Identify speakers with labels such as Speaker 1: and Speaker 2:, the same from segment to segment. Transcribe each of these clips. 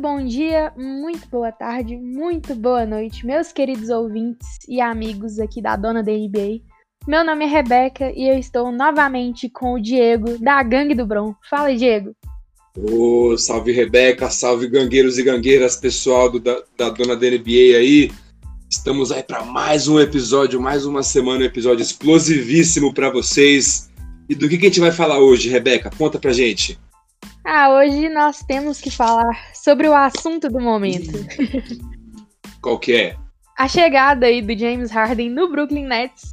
Speaker 1: Bom dia, muito boa tarde, muito boa noite, meus queridos ouvintes e amigos aqui da Dona da NBA. Meu nome é Rebeca e eu estou novamente com o Diego, da Gangue do Bron. Fala, Diego.
Speaker 2: Ô, salve Rebeca, salve gangueiros e gangueiras, pessoal do, da, da Dona da NBA aí. Estamos aí para mais um episódio, mais uma semana, um episódio explosivíssimo para vocês. E do que, que a gente vai falar hoje, Rebeca? Conta pra gente.
Speaker 1: Ah, hoje nós temos que falar sobre o assunto do momento.
Speaker 2: Qual que é?
Speaker 1: A chegada aí do James Harden no Brooklyn Nets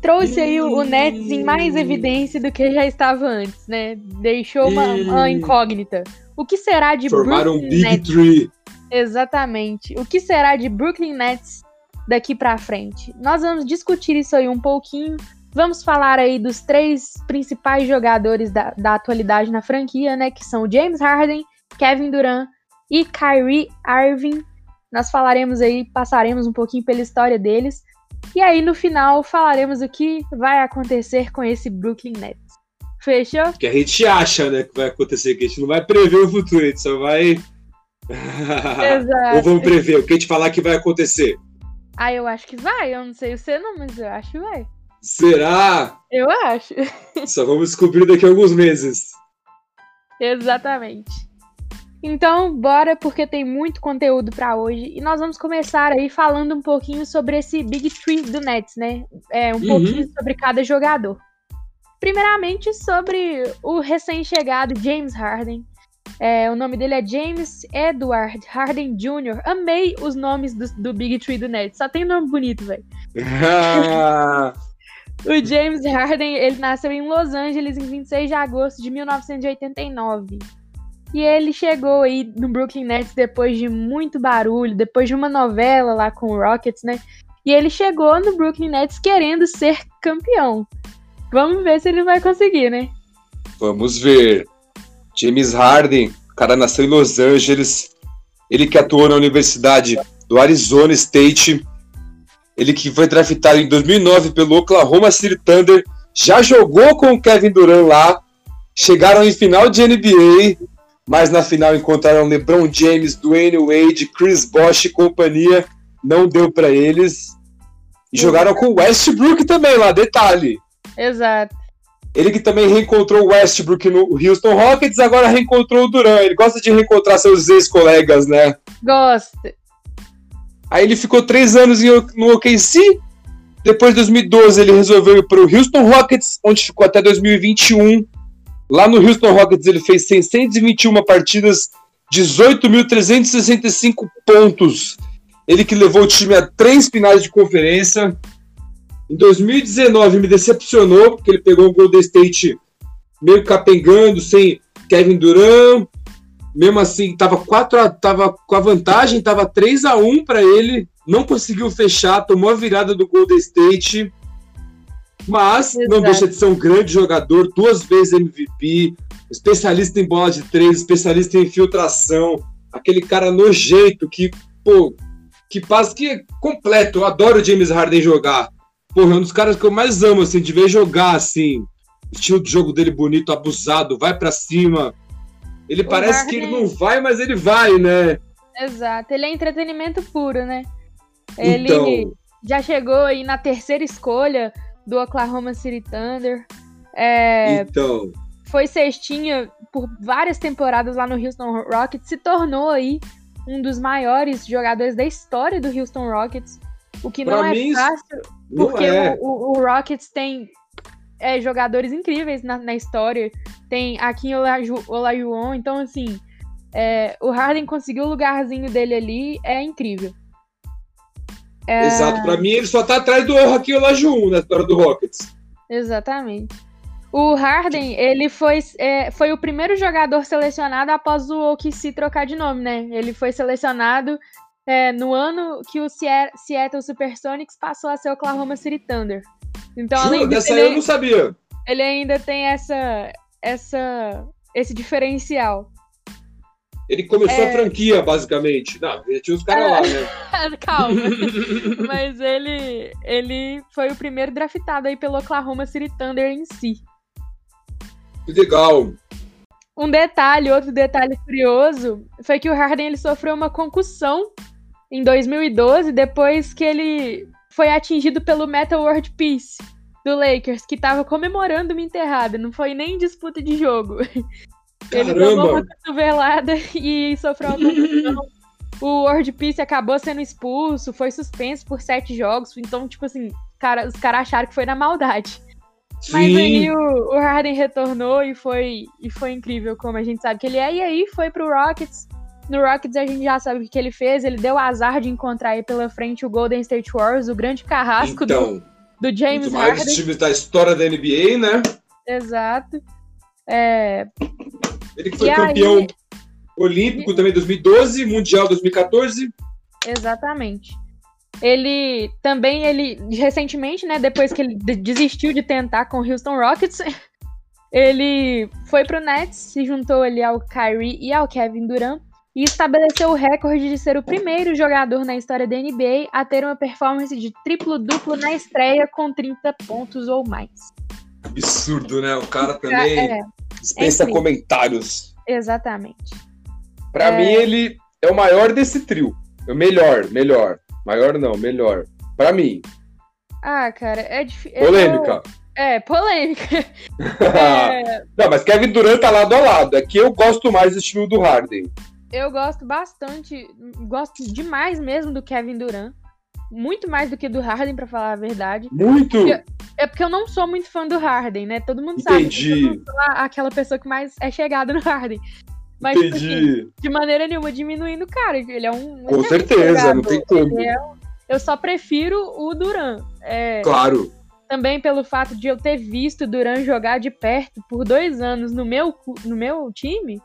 Speaker 1: trouxe aí o, Nets em mais evidência do que já estava antes, né? Deixou uma, uma incógnita. O que será de
Speaker 2: Formaram
Speaker 1: Brooklyn
Speaker 2: um Big
Speaker 1: Nets?
Speaker 2: Three.
Speaker 1: Exatamente. O que será de Brooklyn Nets daqui pra frente? Nós vamos discutir isso aí um pouquinho. Vamos falar aí dos três principais jogadores da, da atualidade na franquia, né? Que são James Harden, Kevin Durant e Kyrie Irving. Nós falaremos aí, passaremos um pouquinho pela história deles. E aí, no final, falaremos o que vai acontecer com esse Brooklyn Nets. Fechou?
Speaker 2: Que a gente acha, né, que vai acontecer, que a gente não vai prever o futuro, a gente só vai.
Speaker 1: Exato.
Speaker 2: Ou vamos prever o que a gente falar que vai acontecer.
Speaker 1: Ah, eu acho que vai. Eu não sei você não, mas eu acho que vai.
Speaker 2: Será?
Speaker 1: Eu acho.
Speaker 2: Só vamos descobrir daqui a alguns meses.
Speaker 1: Exatamente. Então, bora, porque tem muito conteúdo pra hoje. E nós vamos começar aí falando um pouquinho sobre esse Big Three do Nets, né? É, um
Speaker 2: Uhum.
Speaker 1: pouquinho sobre cada jogador. Primeiramente, sobre o recém-chegado James Harden. É, o nome dele é James Edward Harden Jr. Amei os nomes do, do Big Three do Nets. Só tem nome bonito, velho. O James Harden, ele nasceu em Los Angeles em 26 de agosto de 1989. E ele chegou aí no Brooklyn Nets depois de muito barulho, depois de uma novela lá com o Rockets, né? E ele chegou no Brooklyn Nets querendo ser campeão. Vamos ver se ele vai conseguir, né?
Speaker 2: Vamos ver. James Harden, o cara nasceu em Los Angeles. Ele que atuou na Universidade do Arizona State. Ele que foi draftado em 2009 pelo Oklahoma City Thunder. Já jogou com o Kevin Durant lá. Chegaram em final de NBA. Mas na final encontraram LeBron James, Dwayne Wade, Chris Bosh e companhia. Não deu para eles. E jogaram com o Westbrook também lá, detalhe.
Speaker 1: Exato.
Speaker 2: Ele que também reencontrou o Westbrook no Houston Rockets, agora reencontrou o Durant. Ele gosta de reencontrar seus ex-colegas, né?
Speaker 1: Gosta.
Speaker 2: Aí ele ficou três anos em- no OKC. Depois de 2012 ele resolveu ir para o Houston Rockets, onde ficou até 2021. Lá no Houston Rockets ele fez 621 partidas, 18.365 pontos. Ele que levou o time a três finais de conferência. Em 2019 me decepcionou, porque ele pegou o Golden State meio capengando, sem Kevin Durant. Mesmo assim, tava, 4 a, tava com a vantagem, tava 3 a 1 para ele. Não conseguiu fechar, tomou a virada do Golden State. Mas não
Speaker 1: Exato.
Speaker 2: deixa de ser um grande jogador, duas vezes MVP, especialista em bola de três, especialista em infiltração, aquele cara nojento que, pô, que passa que é completo. Eu adoro o James Harden jogar. Porra, é um dos caras que eu mais amo, assim, de ver jogar, assim. Estilo de jogo dele bonito, abusado, vai pra cima. Ele
Speaker 1: O
Speaker 2: parece que
Speaker 1: Harden-
Speaker 2: ele não vai, mas ele vai, né?
Speaker 1: Exato. Ele é entretenimento puro, né? Ele
Speaker 2: Então,
Speaker 1: já chegou aí na terceira escolha do Oklahoma City Thunder. É,
Speaker 2: então.
Speaker 1: foi cestinha por várias temporadas lá no Houston Rockets, se tornou aí um dos maiores jogadores da história do Houston Rockets. O que
Speaker 2: Pra
Speaker 1: não é fácil, porque
Speaker 2: é.
Speaker 1: o, o- o Rockets tem é, jogadores incríveis na, na história. Tem Akin Olaju- Olajuwon, então assim, é, o Harden conseguiu o lugarzinho dele ali, é incrível. É,
Speaker 2: Exato. Pra mim, ele só tá atrás do Hakim Olajuwon na história do Rockets.
Speaker 1: Exatamente. O Harden, ele foi, é, foi o primeiro jogador selecionado após o OKC trocar de nome, né? Ele foi selecionado é, no ano que o Seattle Supersonics passou a ser o Oklahoma City Thunder. Então, além
Speaker 2: Juro,
Speaker 1: disso,
Speaker 2: dessa aí eu
Speaker 1: ele,
Speaker 2: não sabia.
Speaker 1: ele ainda tem essa, essa, esse diferencial.
Speaker 2: Ele começou
Speaker 1: É.
Speaker 2: a franquia, basicamente. Não, tinha os caras lá, né?
Speaker 1: Calma. Mas ele, ele foi o primeiro draftado aí pelo Oklahoma City Thunder em si.
Speaker 2: Que legal.
Speaker 1: Um detalhe, outro detalhe curioso, foi que o Harden ele sofreu uma concussão em 2012, depois que ele foi atingido pelo Metal World Peace do Lakers, que tava comemorando uma enterrada, não foi nem disputa de jogo. Ele
Speaker 2: Caramba.
Speaker 1: tomou uma cotovelada e sofreu uma. O World Peace acabou sendo expulso, foi suspenso por sete jogos. Então, tipo assim, cara, os caras acharam que foi na maldade. Mas aí
Speaker 2: Sim.
Speaker 1: o, o Harden retornou e foi, e foi incrível, como a gente sabe que ele é. E aí foi pro Rockets. No Rockets a gente já sabe o que, ele fez. Ele deu azar de encontrar aí pela frente o Golden State Warriors, o grande carrasco do,
Speaker 2: Então,
Speaker 1: do
Speaker 2: um
Speaker 1: James
Speaker 2: dos maiores
Speaker 1: Harden.
Speaker 2: times da história da NBA, né?
Speaker 1: Exato. É,
Speaker 2: Ele que foi
Speaker 1: E
Speaker 2: campeão
Speaker 1: aí-
Speaker 2: olímpico também em 2012, mundial 2014.
Speaker 1: Exatamente. Ele também, ele recentemente, né, depois que ele de- desistiu de tentar com o Houston Rockets, ele foi pro Nets, se juntou ali ao Kyrie e ao Kevin Durant e estabeleceu o recorde de ser o primeiro jogador na história da NBA a ter uma performance de triplo-duplo na estreia com 30 pontos ou mais.
Speaker 2: Absurdo, né? O cara também
Speaker 1: É,
Speaker 2: dispensa
Speaker 1: é
Speaker 2: comentários.
Speaker 1: exatamente.
Speaker 2: Pra
Speaker 1: É.
Speaker 2: mim, ele é o maior desse trio. É o melhor, melhor. Maior não, melhor. Pra mim.
Speaker 1: Ah, cara, é difícil.
Speaker 2: Polêmica.
Speaker 1: É, polêmica. É,
Speaker 2: não, mas Kevin Durant tá lado a lado. É que eu gosto mais do estilo do Harden.
Speaker 1: Eu gosto bastante, gosto demais mesmo do Kevin Durant. Muito mais do que do Harden, pra falar a verdade.
Speaker 2: Muito.
Speaker 1: É porque eu não sou muito fã do Harden, né? Todo mundo sabe. que
Speaker 2: Entendi.
Speaker 1: Eu não sou aquela pessoa que mais é chegada no Harden. Mas, tipo assim,
Speaker 2: Entendi.
Speaker 1: de maneira nenhuma diminuindo o cara. Ele é um.
Speaker 2: Com certeza,
Speaker 1: jogador.
Speaker 2: não tem como.
Speaker 1: É Eu só prefiro o Duran. É,
Speaker 2: Claro.
Speaker 1: também pelo fato de eu ter visto o Duran jogar de perto por dois anos no meu, no meu time.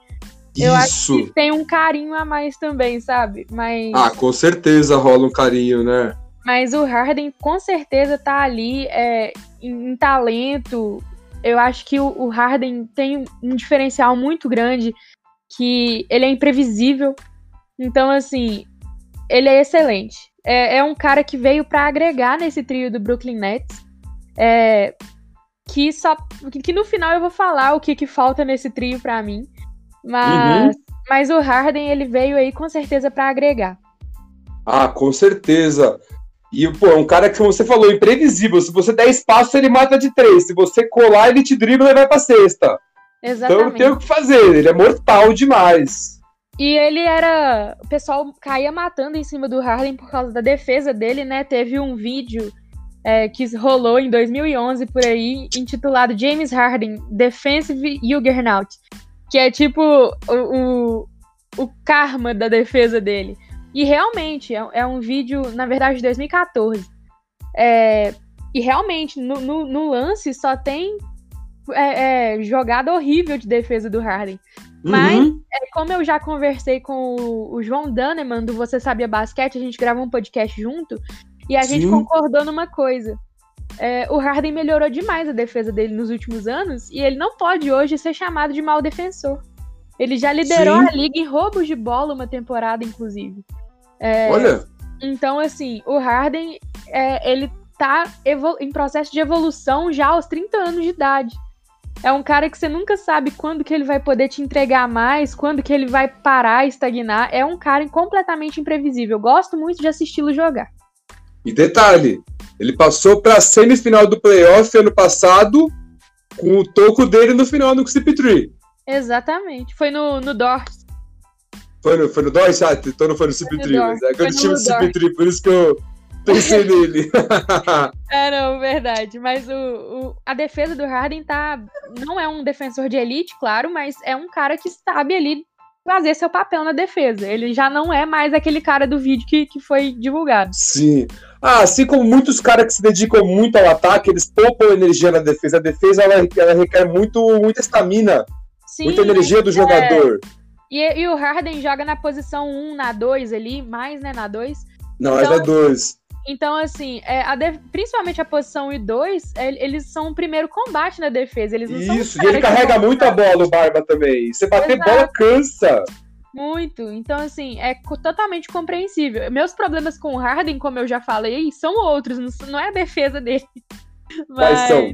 Speaker 1: Eu acho
Speaker 2: Isso.
Speaker 1: que tem um carinho a mais também, sabe? Mas.
Speaker 2: Ah, com certeza rola um carinho, né?
Speaker 1: Mas o Harden com certeza tá ali é, em, em talento. Eu acho que o, o Harden tem um diferencial muito grande, que ele é imprevisível. Então, assim, ele é excelente. É, é um cara que veio pra agregar nesse trio do Brooklyn Nets. É, que só que, no final eu vou falar o que, que falta nesse trio pra mim. Mas, mas o Harden ele veio aí com certeza pra agregar.
Speaker 2: Ah, com certeza. E, pô, é um cara que, como você falou, imprevisível. Se você der espaço, ele mata de três. Se você colar, ele te dribla e vai pra sexta. Então
Speaker 1: Exatamente.
Speaker 2: não tem o que fazer. Ele é mortal demais.
Speaker 1: E ele era. O pessoal caía matando em cima do Harden por causa da defesa dele, né? Teve um vídeo é, que rolou em 2011 por aí, intitulado James Harden Defensive Juggernaut. Que é tipo o, o, o karma da defesa dele. E realmente, é, é um vídeo, na verdade, de 2014. É, e realmente, no, no, no lance só tem é, é, jogada horrível de defesa do Harden. Mas
Speaker 2: Uhum.
Speaker 1: é, como eu já conversei com o, o João Daneman do Você Sabia Basquete, a gente gravou um podcast junto e a gente
Speaker 2: Sim.
Speaker 1: concordou numa coisa. É, o Harden melhorou demais a defesa dele nos últimos anos e ele não pode hoje ser chamado de mau defensor. Ele já liderou
Speaker 2: Sim.
Speaker 1: a liga em roubos de bola uma temporada, inclusive. É,
Speaker 2: Olha,
Speaker 1: então, assim, o Harden, é, ele tá em processo de evolução já aos 30 anos de idade. É um cara que você nunca sabe quando que ele vai poder te entregar mais, quando que ele vai parar, estagnar. É um cara completamente imprevisível. Gosto muito de assisti-lo jogar.
Speaker 2: E detalhe, ele passou pra semifinal do playoff ano passado com o toco dele no final no CP3.
Speaker 1: Exatamente. Foi no, no Dort.
Speaker 2: Foi no, foi no Dors? Ah, então não foi no CP3,
Speaker 1: no
Speaker 2: mas é
Speaker 1: no
Speaker 2: time do
Speaker 1: Dors.
Speaker 2: CP3, por isso que eu pensei nele.
Speaker 1: É, não, verdade. Mas o, o- a defesa do Harden tá. Não é um defensor de elite, claro, mas é um cara que sabe ali fazer seu papel na defesa. Ele já não é mais aquele cara do vídeo que, que foi divulgado.
Speaker 2: Sim. Ah, assim como muitos caras que se dedicam muito ao ataque, eles poupam energia na defesa. A defesa ela, ela requer muito, muita estamina, muita energia do jogador.
Speaker 1: E, e o Harden joga na posição 1, na 2 ali, mais, né, na 2.
Speaker 2: Não, mas
Speaker 1: Então-
Speaker 2: é dois.
Speaker 1: Então, assim, é, a principalmente a posição 1 e 2, é, eles são o primeiro combate na defesa. Eles não são
Speaker 2: Isso, e ele carrega muito a bola, o Barba também. Você bater
Speaker 1: Exato.
Speaker 2: bola cansa.
Speaker 1: Muito. Então, assim, é totalmente compreensível. Meus problemas com o Harden, como eu já falei, são outros, não, é a defesa dele. Mas
Speaker 2: são?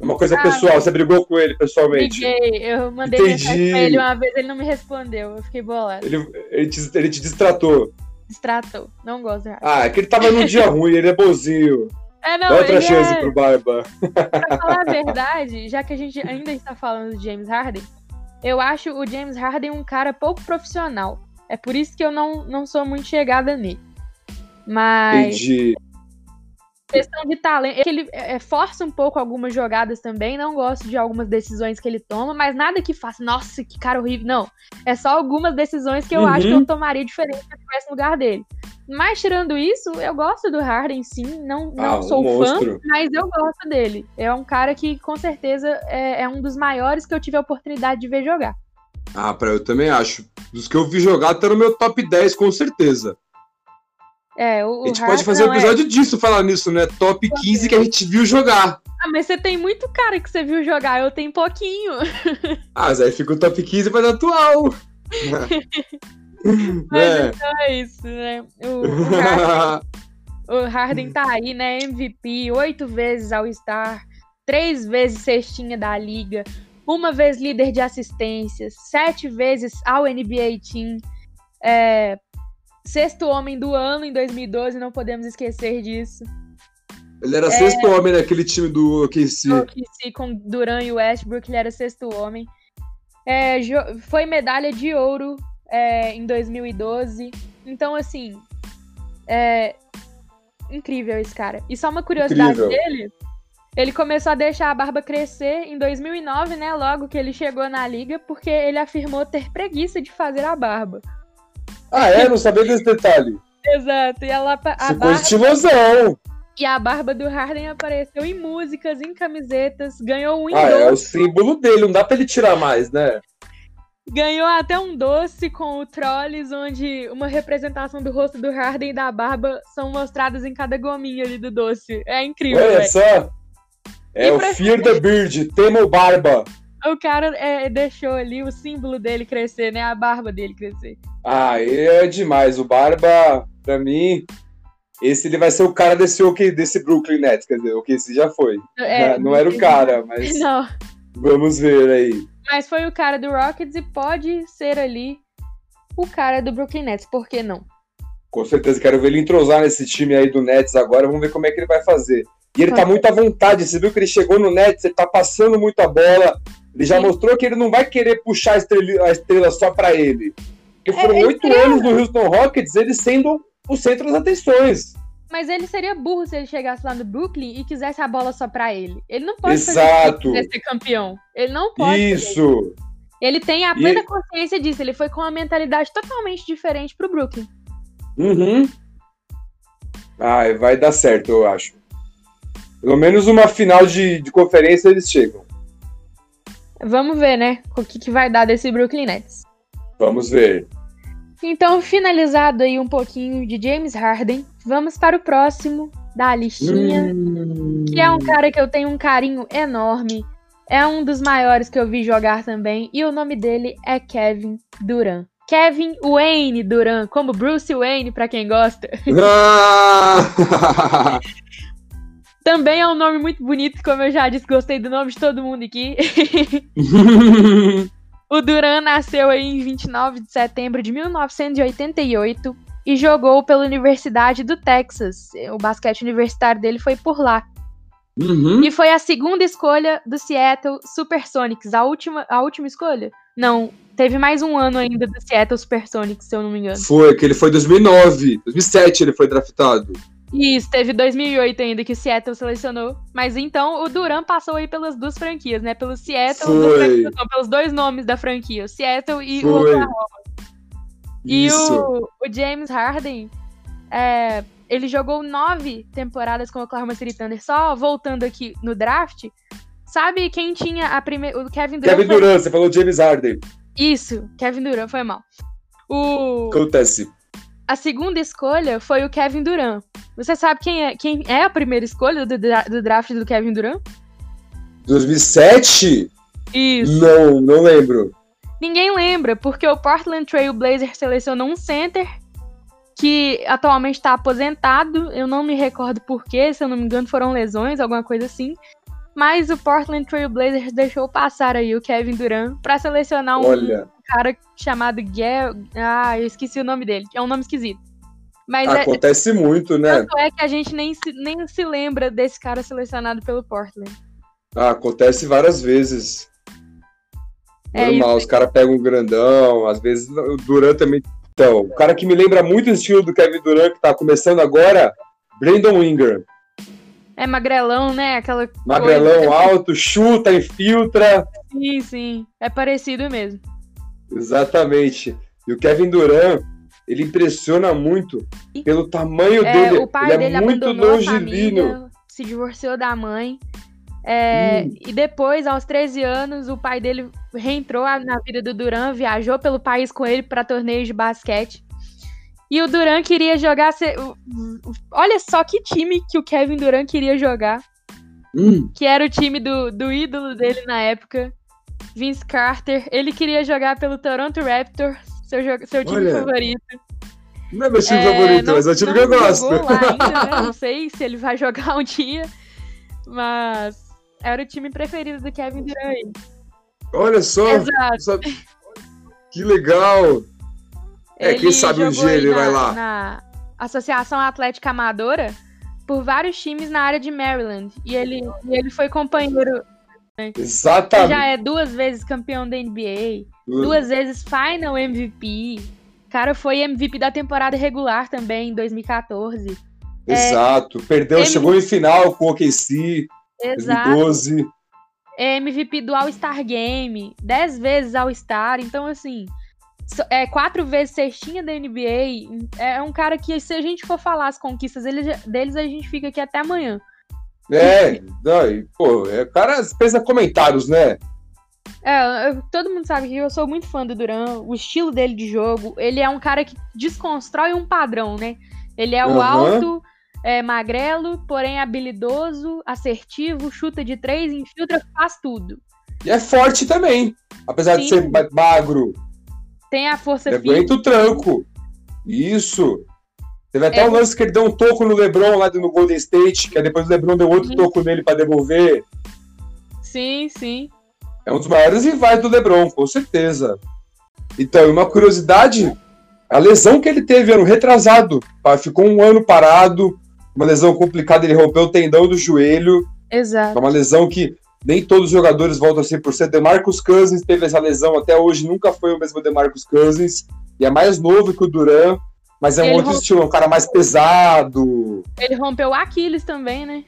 Speaker 2: Uma coisa ah, pessoal, você brigou com ele pessoalmente?
Speaker 1: Briguei, eu mandei Entendi. mensagem pra ele uma vez, ele não me respondeu, eu fiquei bolado.
Speaker 2: Ele, ele, te, ele te distratou.
Speaker 1: Distratou, não gosto de
Speaker 2: Ah, é que ele tava num dia ruim, ele é bonzinho.
Speaker 1: É, não,
Speaker 2: Dá outra chance é... pro Barba.
Speaker 1: Pra falar a verdade, já que a gente ainda está falando de James Harden, eu acho o James Harden um cara pouco profissional. É por isso que eu não, não sou muito chegada nele. Mas. Entendi. Questão de talento. Ele é, força um pouco algumas jogadas também. Não gosto de algumas decisões que ele toma, mas nada que faça, nossa, que cara horrível. Não. É só algumas decisões que eu uhum. acho que eu tomaria diferente se eu estivesse no lugar dele. Mas tirando isso, eu gosto do Harden, sim. Não, não ah, sou um fã, mas eu gosto dele. É um cara que com certeza é, é um dos maiores que eu tive a oportunidade de ver jogar.
Speaker 2: Ah, pra eu também acho. Dos que eu vi jogar, tá no meu top 10, com certeza.
Speaker 1: É, o,
Speaker 2: a gente pode fazer um é episódio é... disso, falar nisso, né? Top 15 que a gente viu jogar.
Speaker 1: Ah, mas você tem muito cara que você viu jogar, eu tenho pouquinho.
Speaker 2: Ah, mas aí fica o top 15 para atual.
Speaker 1: mas é. então é isso, né? O, o, Harden, o Harden tá aí, né? MVP, oito vezes All-Star, três vezes cestinha da liga, uma vez líder de assistências, sete vezes ao NBA Team. É, sexto homem do ano em 2012, não podemos esquecer disso.
Speaker 2: Ele era é, sexto homem naquele time do OKC.
Speaker 1: OKC com Duran e Westbrook, ele era sexto homem. É, foi medalha de ouro é, em 2012. Então, assim, é incrível esse cara. E só uma curiosidade incrível. dele, ele começou a deixar a barba crescer em 2009, né? Logo que ele chegou na liga, porque ele afirmou ter preguiça de fazer a barba.
Speaker 2: Ah, é? Não sabia desse detalhe.
Speaker 1: Exato. E ela, a
Speaker 2: Ficou barba... estilosão.
Speaker 1: E a barba do Harden apareceu em músicas, em camisetas, ganhou um
Speaker 2: Ah, é o símbolo dele, não dá pra ele tirar mais, né?
Speaker 1: Ganhou até um doce com o Trolls, onde uma representação do rosto do Harden e da barba são mostradas em cada gominha ali do doce. É incrível.
Speaker 2: Olha véio. só. É e o Fear the Beard, Temo Barba.
Speaker 1: O cara é, deixou ali o símbolo dele crescer, né? A barba dele crescer.
Speaker 2: Ah, é demais. O Barba, pra mim, esse ele vai ser o cara desse, desse Brooklyn Nets, quer dizer, o que esse já foi. É, não, não era o cara, mas. Não. Vamos ver aí.
Speaker 1: Mas foi o cara do Rockets e pode ser ali o cara do Brooklyn Nets, por que não?
Speaker 2: Com certeza, quero ver ele entrosar nesse time aí do Nets agora, vamos ver como é que ele vai fazer. E ele tá muito à vontade, você viu que ele chegou no Nets, ele tá passando muita bola, ele já Sim. mostrou que ele não vai querer puxar a estrela, a estrela só para ele. Porque foram é, oito é, anos no Houston Rockets, ele sendo o centro das atenções.
Speaker 1: Mas ele seria burro se ele chegasse lá no Brooklyn e quisesse a bola só pra ele. Ele não pode
Speaker 2: Exato.
Speaker 1: fazer ser campeão. Ele não pode.
Speaker 2: Isso.
Speaker 1: Ele tem a plena e... consciência disso. Ele foi com uma mentalidade totalmente diferente pro Brooklyn.
Speaker 2: Uhum. Ah, vai dar certo, eu acho. Pelo menos uma final de, de conferência eles chegam.
Speaker 1: Vamos ver, né? O que, que vai dar desse Brooklyn Nets.
Speaker 2: Vamos ver.
Speaker 1: Então, finalizado aí um pouquinho de James Harden, vamos para o próximo da listinha, hum... que é um cara que eu tenho um carinho enorme. É um dos maiores que eu vi jogar também, e o nome dele é Kevin Durant. Kevin Wayne Durant, como Bruce Wayne para quem gosta. Ah! Também é um nome muito bonito, como eu já disse, gostei do nome de todo mundo aqui. o Duran nasceu aí em 29 de setembro de 1988 e jogou pela Universidade do Texas. O basquete universitário dele foi por lá. Uhum. E foi a segunda escolha do Seattle Supersonics. A última, a última escolha? Não, teve mais um ano ainda do Seattle Supersonics, se eu não me engano.
Speaker 2: Foi, que ele foi 2009. 2007 ele foi draftado.
Speaker 1: Isso, teve 2008 ainda que o Seattle selecionou. Mas então o Duran passou aí pelas duas franquias, né? Pelo Seattle, não, pelos dois nomes da franquia, o Seattle e Foi. o Oklahoma. E o, o, James Harden, é, ele jogou nove temporadas com o Oklahoma City Thunder. Só voltando aqui no draft, sabe quem tinha a primeira. O Kevin Durant.
Speaker 2: Kevin Durant, foi... você falou James Harden.
Speaker 1: Isso, Kevin Durant, foi mal. O...
Speaker 2: Acontece.
Speaker 1: A segunda escolha foi o Kevin Durant. Você sabe quem é, quem é a primeira escolha do, do draft do Kevin Durant?
Speaker 2: 2007?
Speaker 1: Isso.
Speaker 2: Não, não lembro.
Speaker 1: Ninguém lembra, porque o Portland Trail Blazers selecionou um center que atualmente está aposentado. Eu não me recordo porquê, se eu não me engano, foram lesões, alguma coisa assim. Mas o Portland Trail Blazers deixou passar aí o Kevin Durant para selecionar um
Speaker 2: Olha.
Speaker 1: cara chamado Gel. Ah, eu esqueci o nome dele. É um nome esquisito. Mas é,
Speaker 2: Acontece muito, né?
Speaker 1: tanto é que a gente nem se, nem se lembra desse cara selecionado pelo Portland.
Speaker 2: Ah, acontece várias vezes.
Speaker 1: É
Speaker 2: Normal, os caras pegam um grandão, às vezes o Durant também. Então, o cara que me lembra muito o estilo do Kevin Durant, que tá começando agora, Brandon Ingram.
Speaker 1: É magrelão, né? Aquela
Speaker 2: Magrelão
Speaker 1: coisa-
Speaker 2: alto, chuta, infiltra.
Speaker 1: Sim, sim. É parecido mesmo.
Speaker 2: Exatamente. E o Kevin Durant, ele impressiona muito
Speaker 1: E-
Speaker 2: pelo tamanho
Speaker 1: É,
Speaker 2: dele.
Speaker 1: o pai
Speaker 2: ele
Speaker 1: dele
Speaker 2: é muito longilíneo.
Speaker 1: se divorciou da mãe. É,
Speaker 2: Hum.
Speaker 1: E depois, aos 13 anos, o pai dele reentrou na vida do Duran, viajou pelo país com ele para torneios de basquete. E o Duran queria jogar. Olha só que time que o Kevin Duran queria jogar.
Speaker 2: Hum,
Speaker 1: Que era o time do, do ídolo dele na época, Vince Carter. Ele queria jogar pelo Toronto Raptors, seu, jo- seu time
Speaker 2: Olha,
Speaker 1: favorito.
Speaker 2: não é meu time
Speaker 1: É,
Speaker 2: favorito,
Speaker 1: não-
Speaker 2: mas é o time que eu gosto.
Speaker 1: ainda, né? Não sei se ele vai jogar um dia, mas era o time preferido do Kevin Durant.
Speaker 2: Olha só,
Speaker 1: Exato.
Speaker 2: só- que legal. É, quem sabe um dia ele
Speaker 1: na-
Speaker 2: vai lá.
Speaker 1: Na Associação Atlética Amadora por vários times na área de Maryland. E ele, e ele foi companheiro. Ele
Speaker 2: Exatamente.
Speaker 1: já é duas vezes campeão da NBA, duas vezes Final MVP. O cara foi MVP da temporada regular também, em 2014.
Speaker 2: Exato. Perdeu,
Speaker 1: M-
Speaker 2: chegou em final com o OKC,
Speaker 1: Exato.
Speaker 2: 2012.
Speaker 1: é MVP do All-Star Game, 10 vezes All-Star, então assim, é quatro vezes cestinha da NBA, é um cara que se a gente for falar as conquistas dele- deles, a gente fica aqui até amanhã.
Speaker 2: É, e, pô, é, o cara pensa comentários, né?
Speaker 1: É, eu- todo mundo sabe que eu sou muito fã do Duran, o estilo dele de jogo, ele é um cara que desconstrói um padrão, né? Ele é o
Speaker 2: Aham.
Speaker 1: alto, é, magrelo, porém habilidoso, assertivo, chuta de três, infiltra, faz tudo.
Speaker 2: E é forte também. Apesar de
Speaker 1: Sim.
Speaker 2: ser ma- magro,
Speaker 1: Tem a força
Speaker 2: ele
Speaker 1: física.
Speaker 2: aguenta o tranco. Isso. Teve até
Speaker 1: É.
Speaker 2: um lance que ele deu um toco no LeBron lá no Golden State, que aí depois o LeBron deu outro
Speaker 1: Uhum.
Speaker 2: toco nele pra devolver.
Speaker 1: Sim, sim.
Speaker 2: É um dos maiores rivais do LeBron, com certeza. Então, uma curiosidade, a lesão que ele teve ano retrasado, pá, ficou um ano parado, uma lesão complicada, ele rompeu o tendão do joelho, é
Speaker 1: Exato.
Speaker 2: uma lesão que nem todos os jogadores voltam a 100%. DeMarcus Cousins teve essa lesão até hoje, nunca foi o mesmo DeMarcus Cousins, e é mais novo que o Duran, mas é um
Speaker 1: Ele
Speaker 2: outro
Speaker 1: rompe-
Speaker 2: estilo, é um cara mais pesado.
Speaker 1: Ele rompeu o Aquiles também, né?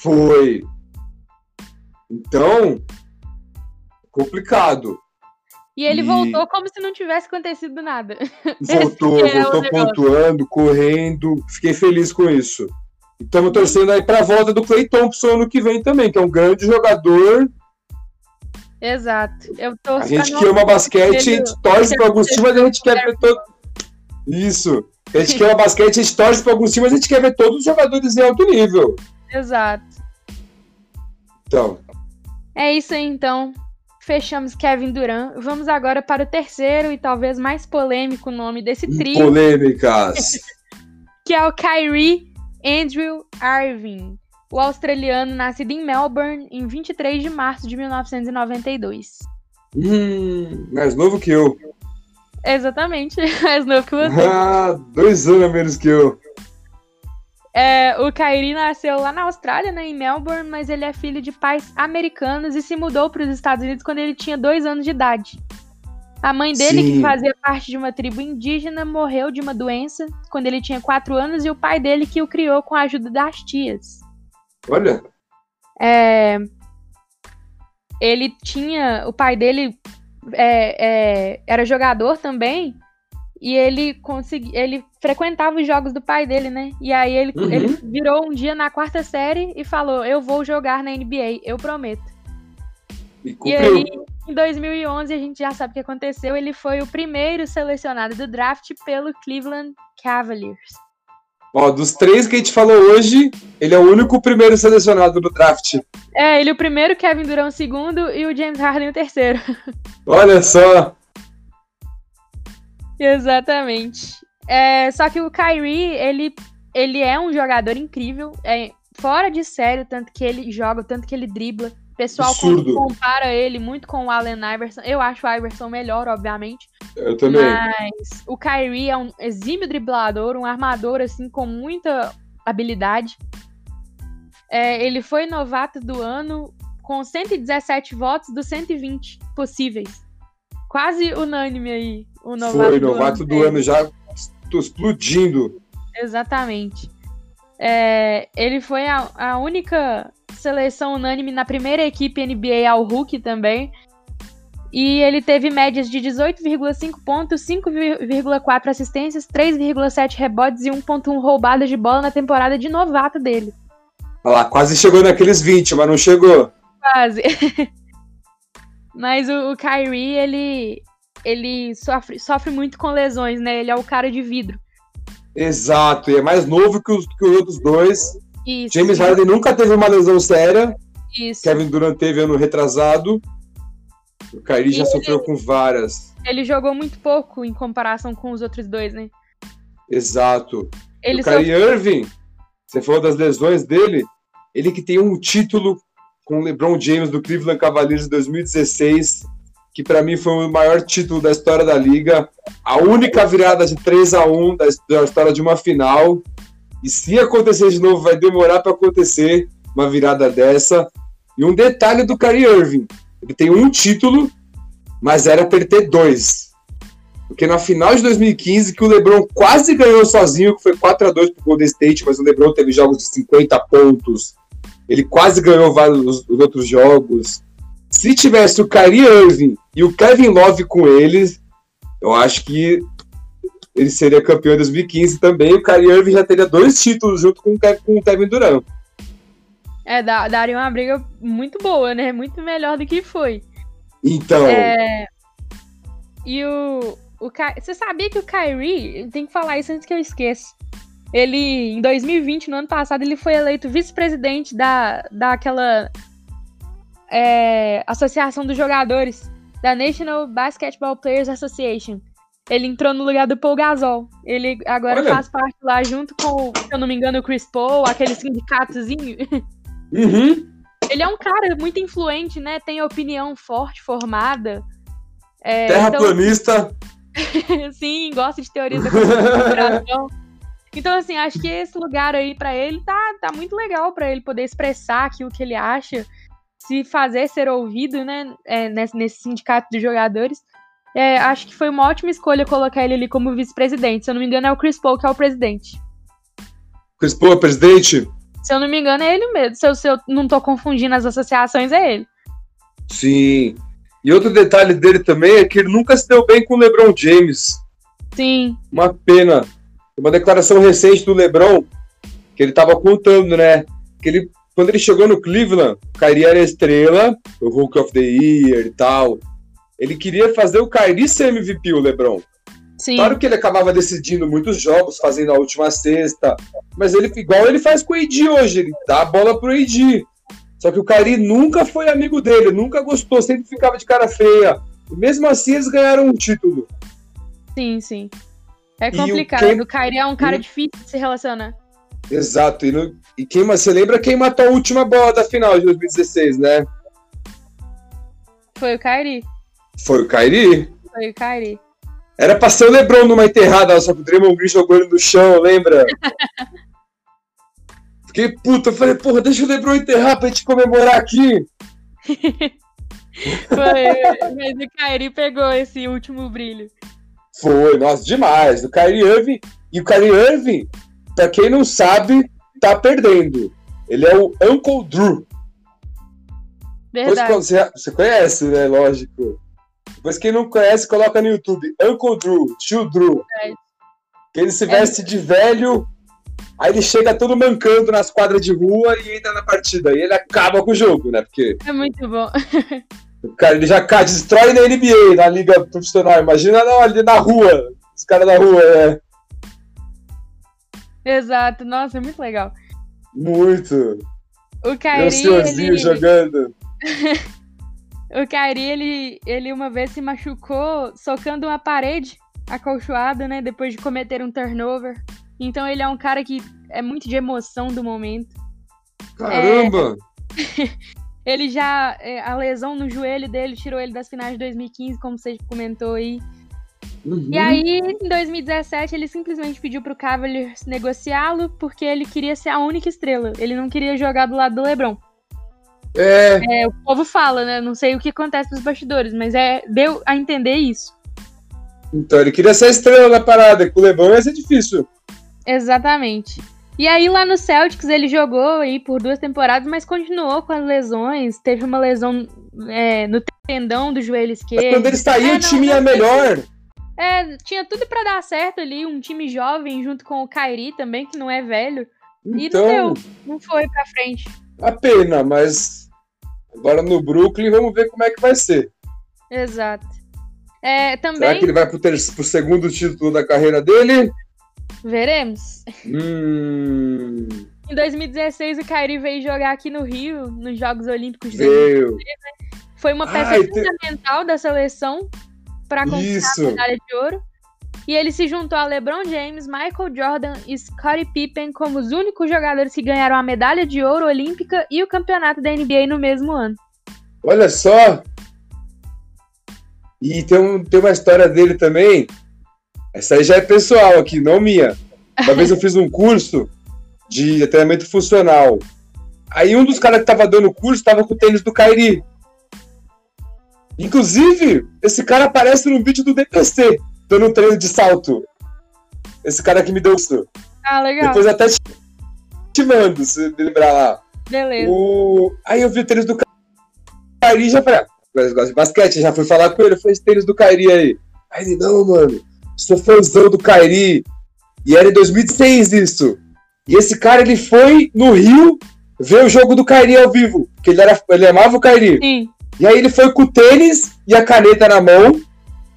Speaker 2: Foi. Então, complicado.
Speaker 1: E ele
Speaker 2: E-
Speaker 1: voltou como se não tivesse acontecido nada.
Speaker 2: Voltou,
Speaker 1: é
Speaker 2: voltou
Speaker 1: negócio.
Speaker 2: pontuando, correndo. Fiquei feliz com isso. Estamos torcendo aí pra volta do Clay Thompson ano que vem também, que é um grande jogador.
Speaker 1: Exato. Eu tô
Speaker 2: A gente que ama basquete, a gente torce pra alguns times, mas a gente quer ver todo. Isso. A gente que ama basquete, a gente torce pra alguns times, mas a gente quer ver todos os jogadores em alto nível.
Speaker 1: Exato.
Speaker 2: Então,
Speaker 1: É isso aí, então. Fechamos Kevin Durant. Vamos agora para o terceiro e talvez mais polêmico nome desse trio,
Speaker 2: polêmicas.
Speaker 1: que é o Kyrie Andrew Irving, o australiano nascido em Melbourne em 23 de março de 1992.
Speaker 2: hum, mais novo que eu.
Speaker 1: Exatamente, mais novo que você.
Speaker 2: Ah, dois anos a menos que eu.
Speaker 1: É, o Kyrie nasceu lá na Austrália, né, em Melbourne, mas ele é filho de pais americanos e se mudou para os Estados Unidos quando ele tinha dois anos de idade. A mãe dele,
Speaker 2: Sim.
Speaker 1: que fazia parte de uma tribo indígena, morreu de uma doença quando ele tinha quatro anos e o pai dele que o criou com a ajuda das tias.
Speaker 2: Olha,
Speaker 1: É, ele tinha. O pai dele é, é, era jogador também. E ele consegui, ele frequentava os jogos do pai dele, né? E aí ele,
Speaker 2: Uhum.
Speaker 1: ele virou um dia na quarta série e falou: Eu vou jogar na NBA, eu prometo.
Speaker 2: e
Speaker 1: E aí, em 2011, a gente já sabe o que aconteceu. Ele foi o primeiro selecionado do draft pelo Cleveland Cavaliers.
Speaker 2: Ó, dos três que a gente falou hoje, ele é o único primeiro selecionado do draft.
Speaker 1: É, ele o primeiro, Kevin Durant o segundo e o James Harden o terceiro.
Speaker 2: Olha só.
Speaker 1: Exatamente. É, só que o Kyrie, ele, ele é um jogador incrível. É, fora de sério, tanto que ele joga, tanto que ele dribla. O pessoal
Speaker 2: Absurdo.
Speaker 1: compara ele muito com o Allen Iverson. Eu acho o Iverson melhor, obviamente.
Speaker 2: Eu também.
Speaker 1: Mas o Kyrie é um exímio driblador, um armador, assim, com muita habilidade. É, ele foi novato do ano com 117 votos dos 120 possíveis. Quase unânime aí, o novato
Speaker 2: Foi
Speaker 1: do
Speaker 2: novato
Speaker 1: ano.
Speaker 2: do ano já tô explodindo.
Speaker 1: Exatamente. É, ele foi a, a única seleção unânime na primeira equipe NBA ao Hulk também. E ele teve médias de 18,5 pontos, 5,4 assistências, 3,7 rebotes e 1,1 roubadas de bola na temporada de novato dele.
Speaker 2: Olha lá, quase chegou naqueles 20, mas não chegou.
Speaker 1: Quase. Mas o, o Kyrie, ele, ele sofre, sofre muito com lesões, né? Ele é o cara de vidro.
Speaker 2: Exato, e é mais novo que os, que os outros dois.
Speaker 1: Isso.
Speaker 2: James Harden nunca teve uma lesão séria.
Speaker 1: Isso.
Speaker 2: Kevin Durant teve ano retrasado. O Kyrie já sofreu com várias.
Speaker 1: Ele jogou muito pouco em comparação com os outros dois, né?
Speaker 2: Exato.
Speaker 1: Ele
Speaker 2: o Kyrie Irving, você falou das lesões dele, ele que tem um título com o LeBron James do Cleveland Cavaliers de 2016, que para mim foi o maior título da história da liga, a única virada de 3 a 1 da, da história de uma final. E se acontecer de novo, vai demorar para acontecer uma virada dessa. E um detalhe do Kyrie Irving, ele tem um título, mas era para ele ter dois. Porque na final de 2015, que o LeBron quase ganhou sozinho, que foi 4 a 2 pro Golden State, mas o LeBron teve jogos de 50 pontos. Ele quase ganhou vários os, os outros jogos. Se tivesse o Kyrie Irving e o Kevin Love com eles, eu acho que ele seria campeão em 2015 também. O Kyrie Irving já teria dois títulos junto com com o Kevin Durant.
Speaker 1: É, daria uma briga muito boa, né? Muito melhor do que foi.
Speaker 2: Então,
Speaker 1: É, E o, o Ky- Você sabia que o Kyrie, tem que falar isso antes que eu esqueça. Ele, em 2020, no ano passado, ele foi eleito vice-presidente da, daquela é, Associação dos Jogadores, da National Basketball Players Association. Ele entrou no lugar do Paul Gasol. Ele agora
Speaker 2: Olha.
Speaker 1: faz parte lá junto com, se eu não me engano, o Chris Paul, aquele sindicatozinho.
Speaker 2: uhum,
Speaker 1: Ele é um cara muito influente, né? Tem opinião forte, formada. É, então,
Speaker 2: terraplanista.
Speaker 1: sim, gosta de teorias da conspiração. Então, assim, acho que esse lugar aí pra ele tá, tá muito legal pra ele poder expressar aquilo que ele acha, se fazer ser ouvido, né? é, nesse, nesse sindicato de jogadores. É, acho que foi uma ótima escolha colocar ele ali como vice-presidente. Se eu não me engano, é o Chris Paul que é o presidente.
Speaker 2: Chris Paul é presidente?
Speaker 1: Se eu não me engano, é ele mesmo. Se eu, se eu não tô confundindo as associações, é ele.
Speaker 2: Sim. E outro detalhe dele também é que ele nunca se deu bem com o LeBron James.
Speaker 1: Sim,
Speaker 2: Uma pena. Uma declaração recente do LeBron, que ele tava contando, né? Que ele, quando ele chegou no Cleveland, Kyrie era estrela, o Hulk of the Year e tal. Ele queria fazer o Kyrie ser MVP, o LeBron.
Speaker 1: sim.
Speaker 2: Claro que ele acabava decidindo muitos jogos, fazendo a última sexta, mas ele igual ele faz com o AD hoje, ele dá a bola pro AD. Só que o Kyrie nunca foi amigo dele, nunca gostou, sempre ficava de cara feia. E mesmo assim eles ganharam um título.
Speaker 1: Sim, sim. É complicado. O Kyrie é um cara
Speaker 2: e-
Speaker 1: difícil de se relacionar.
Speaker 2: Exato. E, no- e quem, você lembra quem matou a última bola da final de 2016, né?
Speaker 1: Foi o Kyrie.
Speaker 2: Foi o Kyrie.
Speaker 1: Foi o Kyrie.
Speaker 2: Era pra ser o LeBron numa enterrada, só que o Draymond Green jogou ele no chão, lembra? Fiquei puta, eu falei, porra, deixa o LeBron enterrar pra gente comemorar aqui.
Speaker 1: Foi, mas o Kyrie pegou esse último brilho.
Speaker 2: Foi, nossa, demais. O Kyrie Irving. E o Kyrie Irving, pra quem não sabe, tá perdendo. Ele é o Uncle Drew.
Speaker 1: Verdade.
Speaker 2: você, você conhece, né? Lógico. Depois quem não conhece, coloca no YouTube. Uncle Drew, Tio Drew. Que ele se veste de velho, aí ele chega todo mancando nas quadras de rua e entra na partida. E ele acaba com o jogo, né? Porque
Speaker 1: É muito bom.
Speaker 2: o cara ele já destrói na NBA, na liga profissional. Imagina não, ali na rua. Os caras na rua, é.
Speaker 1: Exato. Nossa, é muito legal.
Speaker 2: Muito.
Speaker 1: O Kyrie,
Speaker 2: senhorzinho
Speaker 1: ele,
Speaker 2: jogando.
Speaker 1: o Kyrie, ele, ele uma vez se machucou socando uma parede acolchoada, né? Depois de cometer um turnover. Então ele é um cara que é muito de emoção do momento.
Speaker 2: Caramba!
Speaker 1: É... ele já. É, a lesão no joelho dele tirou ele das finais de 2015, como você comentou aí. Uhum. E aí, em 2017, ele simplesmente pediu pro Cavaliers negociá-lo porque ele queria ser a única estrela. Ele não queria jogar do lado do LeBron.
Speaker 2: É.
Speaker 1: é o povo fala, né? Não sei o que acontece nos bastidores, mas é deu a entender isso.
Speaker 2: Então, ele queria ser estrela da parada, com o LeBron ia ser difícil.
Speaker 1: Exatamente. E aí lá no Celtics ele jogou aí por duas temporadas, mas continuou com as lesões. Teve uma lesão é, no tendão do joelho esquerdo. Mas
Speaker 2: quando ele saiu, é, o time ia melhor.
Speaker 1: É, tinha tudo para dar certo ali, um time jovem junto com o Kairi também, que não é velho. Então, e não então, deu, não foi pra frente.
Speaker 2: A pena, mas agora no Brooklyn vamos ver como é que vai ser.
Speaker 1: Exato. É, também...
Speaker 2: Será que ele vai pro, ter... pro segundo título da carreira dele?
Speaker 1: Veremos.
Speaker 2: Hum...
Speaker 1: Em 2016, o Kairi veio jogar aqui no Rio, nos Jogos Olímpicos de
Speaker 2: Veio.
Speaker 1: Foi uma peça Ai, fundamental te... da seleção para conquistar a medalha de ouro. E ele se juntou a LeBron James, Michael Jordan e Scottie Pippen como os únicos jogadores que ganharam a medalha de ouro olímpica e o campeonato da NBA no mesmo ano.
Speaker 2: Olha só! E tem, um, tem uma história dele também. Essa aí já é pessoal aqui, não minha. Uma vez eu fiz um curso de treinamento funcional. Aí um dos caras que tava dando o curso tava com o tênis do Kairi. Inclusive, esse cara aparece no vídeo do DPC, dando um treino de salto. Esse cara que me deu isso.
Speaker 1: Ah, legal.
Speaker 2: Depois até te, te mando, se lembrar lá.
Speaker 1: Beleza.
Speaker 2: O... Aí eu vi o tênis do Kairi já falei, ah, gosto de basquete, já fui falar com ele, eu falei, esse tênis do Kairi aí. Aí ele, não, mano, sou fãzão do Kairi. E era em 2006 isso. E esse cara, ele foi no Rio ver o jogo do Kairi ao vivo, porque ele, era, ele amava o Kairi.
Speaker 1: Sim.
Speaker 2: E aí ele foi com o tênis e a caneta na mão.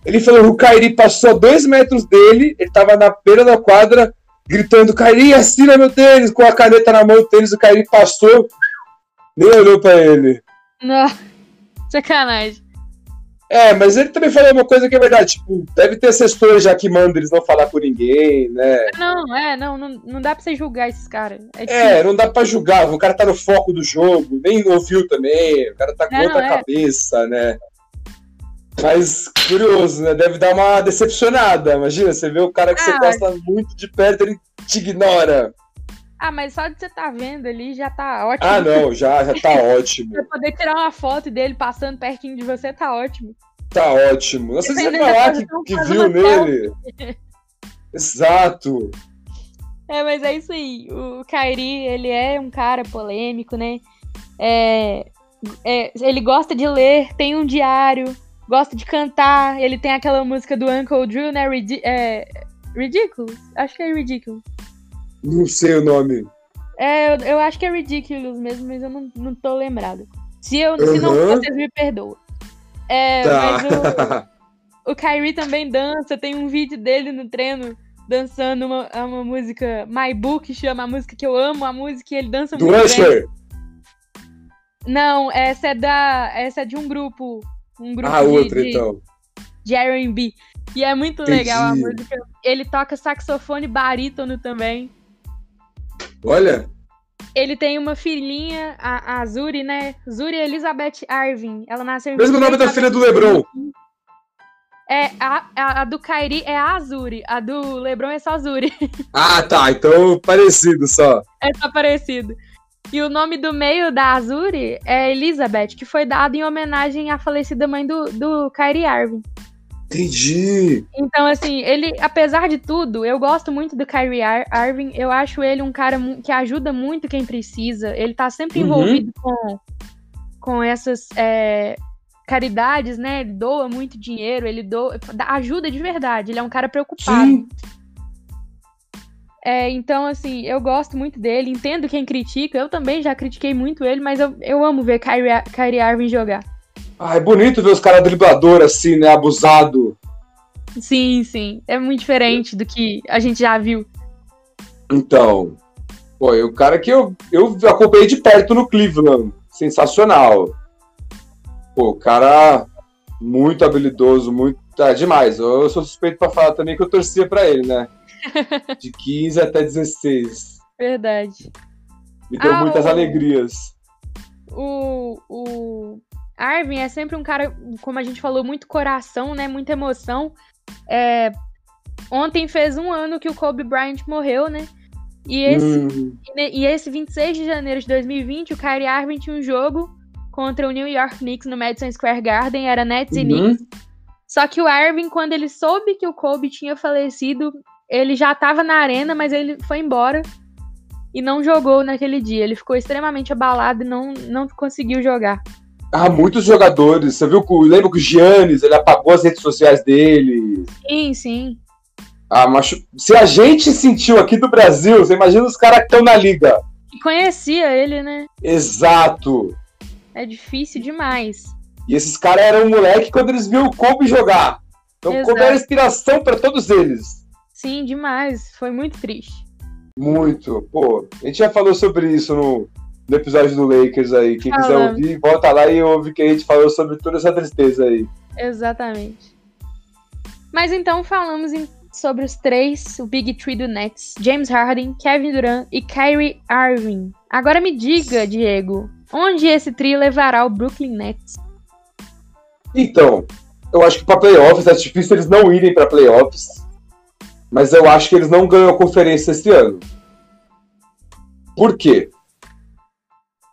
Speaker 2: Ele falou que o Kairi passou dois metros dele, ele tava na beira da quadra, gritando, Kairi, assina meu tênis, com a caneta na mão, o tênis, o Kairi passou, nem olhou pra ele.
Speaker 1: Não, sacanagem.
Speaker 2: É, mas ele também falou uma coisa que é verdade, tipo, deve ter assessores já que mandam eles não falar com ninguém, né?
Speaker 1: Não, é, não, não, não dá pra você julgar esses caras.
Speaker 2: É, é, não dá pra julgar, o cara tá no foco do jogo, nem ouviu também, o cara tá com não, outra é. cabeça, né? Mas, curioso, né? Deve dar uma decepcionada, imagina, você vê o cara que ah, você gosta muito de perto, ele te ignora.
Speaker 1: Ah, mas só de você estar tá vendo ali já tá ótimo.
Speaker 2: Ah, não, já, já tá ótimo.
Speaker 1: você poder tirar uma foto dele passando pertinho de você tá ótimo.
Speaker 2: Tá ótimo. Se você falar que, que viu nele. Exato.
Speaker 1: É, mas é isso aí. O Kairi, ele é um cara polêmico, né? É, é, ele gosta de ler, tem um diário, gosta de cantar. Ele tem aquela música do Uncle Drew, né? Ridi é, Ridiculous? Acho que é Ridiculous.
Speaker 2: Não sei o nome.
Speaker 1: É, eu, eu acho que é Ridiculous mesmo, mas eu não, não tô lembrado. Se, eu, uhum. se não vocês me perdoam. É, tá. mas o, o Kyrie também dança, tem um vídeo dele no treino dançando uma, uma música My Book, chama a música que eu amo, a música que ele dança
Speaker 2: Do muito Usher.
Speaker 1: Não, essa é da. Essa é de um grupo. Um grupo
Speaker 2: ah,
Speaker 1: de,
Speaker 2: outra,
Speaker 1: de,
Speaker 2: então.
Speaker 1: de R&B. E é muito Entendi. legal a música. Ele toca saxofone barítono também.
Speaker 2: Olha.
Speaker 1: Ele tem uma filhinha, a, a Zuri, né? Zuri Elizabeth Arvin. Ela nasceu em.
Speaker 2: Mesmo nome da filha do Lebron.
Speaker 1: É, a, a, a, do Kairi é a Azuri, a do Lebron é só Azuri.
Speaker 2: Ah, tá. Então parecido só.
Speaker 1: É só parecido. E o nome do meio da Azuri é Elizabeth, que foi dado em homenagem à falecida mãe do, do Kyrie Arvin.
Speaker 2: Entendi.
Speaker 1: Então, assim, ele, apesar de tudo, eu gosto muito do Kyrie Irving. Eu acho ele um cara que ajuda muito quem precisa. Ele tá sempre uhum. envolvido com, com essas é, caridades, né? Ele doa muito dinheiro, ele doa, ajuda de verdade. Ele é um cara preocupado. Sim. É, então, assim, eu gosto muito dele, entendo quem critica. Eu também já critiquei muito ele, mas eu, eu amo ver Kyrie, Kyrie Irving jogar.
Speaker 2: Ah, é bonito ver os caras driblador assim, né? Abusado.
Speaker 1: Sim, sim. É muito diferente do que a gente já viu.
Speaker 2: Então, pô, o cara que eu, eu acompanhei de perto no Cleveland. Sensacional. Pô, o cara muito habilidoso, muito. É demais. Eu sou suspeito para falar também que eu torcia para ele, né? De 15 até 16.
Speaker 1: Verdade.
Speaker 2: Me deu
Speaker 1: Ah,
Speaker 2: muitas
Speaker 1: o-
Speaker 2: alegrias.
Speaker 1: O, o Arvin é sempre um cara, como a gente falou, muito coração, né? Muita emoção. É, ontem fez um ano que o Kobe Bryant morreu, né? E esse,
Speaker 2: Hum,
Speaker 1: e e esse 26 de janeiro de 2020, o Kyrie Irving tinha um jogo contra o New York Knicks no Madison Square Garden, era Nets e Knicks.
Speaker 2: uhum.
Speaker 1: Só que o Irving, quando ele soube que o Kobe tinha falecido, ele já tava na arena, mas ele foi embora e não jogou naquele dia. Ele ficou extremamente abalado e não, não conseguiu jogar.
Speaker 2: Ah, muitos jogadores. Você viu que lembra que o Giannis, ele apagou as redes sociais dele.
Speaker 1: Sim, sim.
Speaker 2: Ah, machu... Se a gente sentiu aqui do Brasil, você imagina os caras que estão na liga.
Speaker 1: E conhecia ele, né?
Speaker 2: Exato.
Speaker 1: É difícil demais.
Speaker 2: E esses caras eram moleque quando eles viram o Kobe jogar. Então o Kobe
Speaker 1: Exato.
Speaker 2: era inspiração para todos eles.
Speaker 1: Sim, demais. Foi muito triste.
Speaker 2: Muito. Pô, a gente já falou sobre isso no, no episódio do Lakers aí. Quem quiser
Speaker 1: Falamos.
Speaker 2: ouvir, volta lá e ouve que a gente falou sobre toda essa tristeza aí.
Speaker 1: Exatamente. Mas então falamos em- sobre os três, o Big Three do Nets, James Harden, Kevin Durant e Kyrie Irving. Agora me diga, Diego, onde esse trio levará o Brooklyn Nets?
Speaker 2: Então, eu acho que para playoffs é difícil eles não irem para playoffs, mas eu acho que eles não ganham a conferência esse ano. Por quê?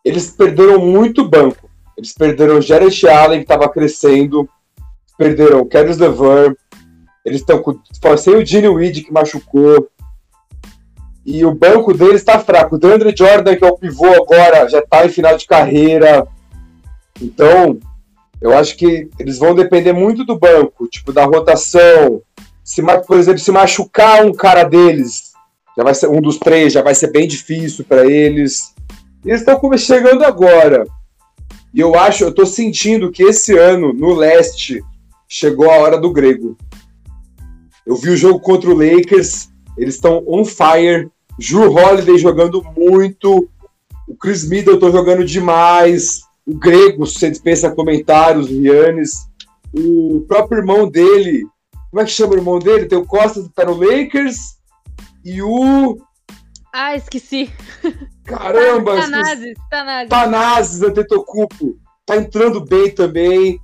Speaker 2: Eles perderam muito banco. Eles perderam Jared Allen, que estava crescendo, perderam Kevin LeVar, eles estão com sem o Gene Weed, que machucou, e o banco deles está fraco. O DeAndre Jordan, que é o pivô agora, já está em final de carreira. Então, eu acho que eles vão depender muito do banco, tipo, da rotação. Se, por exemplo, se machucar um cara deles, já vai ser um dos três, já vai ser bem difícil para eles. Eles estão chegando agora. E eu acho, eu tô sentindo que esse ano, no leste, chegou a hora do grego. Eu vi o jogo contra o Lakers, eles estão on fire. Drew Holiday jogando muito. O Chris Middleton jogando demais o Grego, você dispensa comentários, o Yannis, o próprio irmão dele, como é que chama o irmão dele? Tem o Costa que tá no Lakers e o.
Speaker 1: Ah, esqueci.
Speaker 2: Caramba! esqueci-
Speaker 1: Tanazes, Tanazes.
Speaker 2: Tanazes Antetokounmpo tá entrando bem também.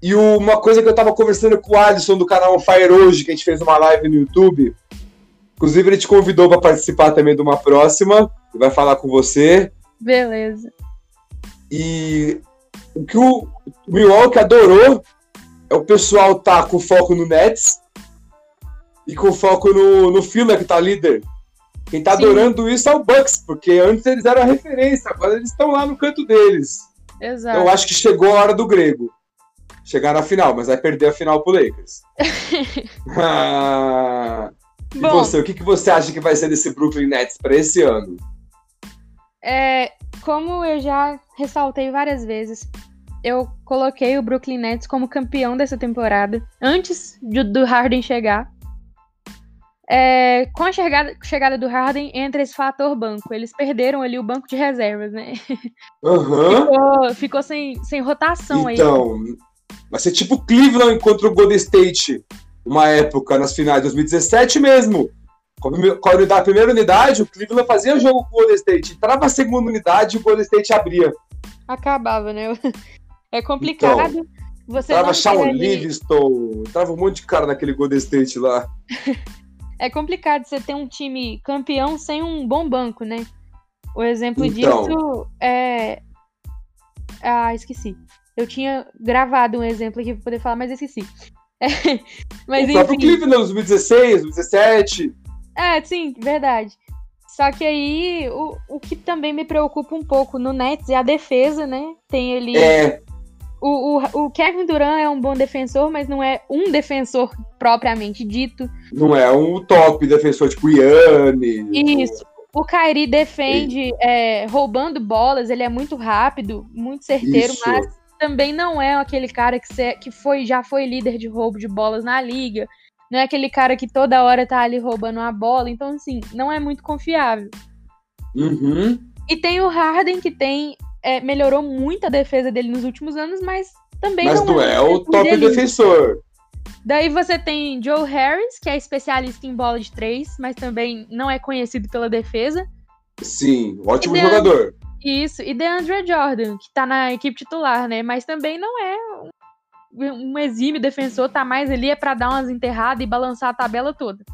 Speaker 2: E uma coisa que eu tava conversando com o Alisson do canal Fire hoje, que a gente fez uma live no YouTube. Inclusive, ele te convidou para participar também de uma próxima. Ele vai falar com você.
Speaker 1: Beleza.
Speaker 2: E o que o Milwaukee adorou o pessoal tá com foco no Nets e com foco no, no Fila, que tá líder. Quem tá
Speaker 1: Sim.
Speaker 2: adorando isso é o Bucks, porque antes eles eram a referência, agora eles estão lá no canto deles.
Speaker 1: Exato.
Speaker 2: Eu acho que chegou a hora do grego. Chegar na final, mas vai perder a final pro Lakers. Ah, e
Speaker 1: Bom,
Speaker 2: você, o que, que você acha que vai ser desse Brooklyn Nets para esse ano?
Speaker 1: é, como eu já ressaltei várias vezes, eu coloquei o Brooklyn Nets como campeão dessa temporada, antes de- do Harden chegar. É, com a chegada, chegada do Harden, entra esse fator banco. Eles perderam ali o banco de reservas, né?
Speaker 2: Aham.
Speaker 1: Ficou, ficou sem, sem rotação aí.
Speaker 2: Então, vai ser tipo Cleveland contra o Golden State, uma época nas finais de 2017 mesmo. Com a prime- com a unidade- a primeira unidade, o Cleveland fazia jogo com o Golden State. Entrava a segunda unidade e o Golden State abria.
Speaker 1: Acabava, né? É complicado. você
Speaker 2: Entrava
Speaker 1: não
Speaker 2: Shawn Livingston, entrava um monte de cara naquele Golden State lá.
Speaker 1: É complicado você ter um time campeão sem um bom banco, né? O exemplo
Speaker 2: Então.
Speaker 1: disso é. Ah, esqueci. Eu tinha gravado um exemplo aqui pra poder falar, mas esqueci. É, Mas
Speaker 2: o próprio
Speaker 1: enfim.
Speaker 2: Cleveland, 2016, 2017.
Speaker 1: É, sim, verdade. Só que aí, o, o que também me preocupa um pouco no Nets é a defesa, né? Tem ali.
Speaker 2: É,
Speaker 1: O, o, o Kevin Durant é um bom defensor, mas não é um defensor propriamente dito.
Speaker 2: não é um top defensor tipo Yannis.
Speaker 1: Isso. O Kyrie defende é, roubando bolas, ele é muito rápido, muito certeiro,
Speaker 2: Isso.
Speaker 1: mas também não é aquele cara que, cê- que foi, já foi líder de roubo de bolas na liga. Não é aquele cara que toda hora tá ali roubando uma bola. Então, assim, não é muito confiável.
Speaker 2: Uhum.
Speaker 1: E tem o Harden, que tem. É, melhorou muito a defesa dele nos últimos anos, mas também
Speaker 2: Mas
Speaker 1: não
Speaker 2: não é o top defensor.
Speaker 1: Daí você tem Joe Harris, que é especialista em bola de três, mas também não é conhecido pela defesa.
Speaker 2: Sim, ótimo
Speaker 1: E
Speaker 2: jogador.
Speaker 1: Isso, e DeAndre Jordan, que tá na equipe titular, né? Mas também não é um, um exímio defensor, tá mais ali é pra dar umas enterradas e balançar a tabela toda.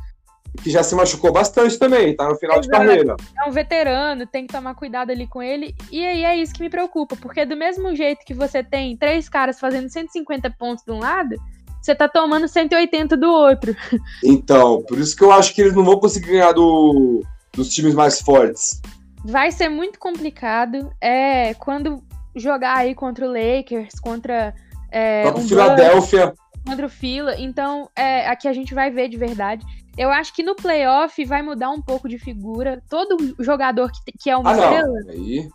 Speaker 2: Que já se machucou bastante também, tá no final de
Speaker 1: Exato.
Speaker 2: carreira.
Speaker 1: É um veterano, tem que tomar cuidado ali com ele. E aí é isso que me preocupa, porque do mesmo jeito que você tem três caras fazendo 150 pontos de um lado, você tá tomando 180 do outro.
Speaker 2: Então, por isso que eu acho que eles não vão conseguir ganhar do, dos times mais fortes.
Speaker 1: Vai ser muito complicado. É quando jogar aí contra o Lakers, contra é,
Speaker 2: o
Speaker 1: um
Speaker 2: Philadelphia.
Speaker 1: contra o Fila. Então, é, aqui a gente vai ver de verdade. Eu acho que no playoff vai mudar um pouco de figura. Todo jogador que, que é uma
Speaker 2: Ah,
Speaker 1: estrela.
Speaker 2: não. Aí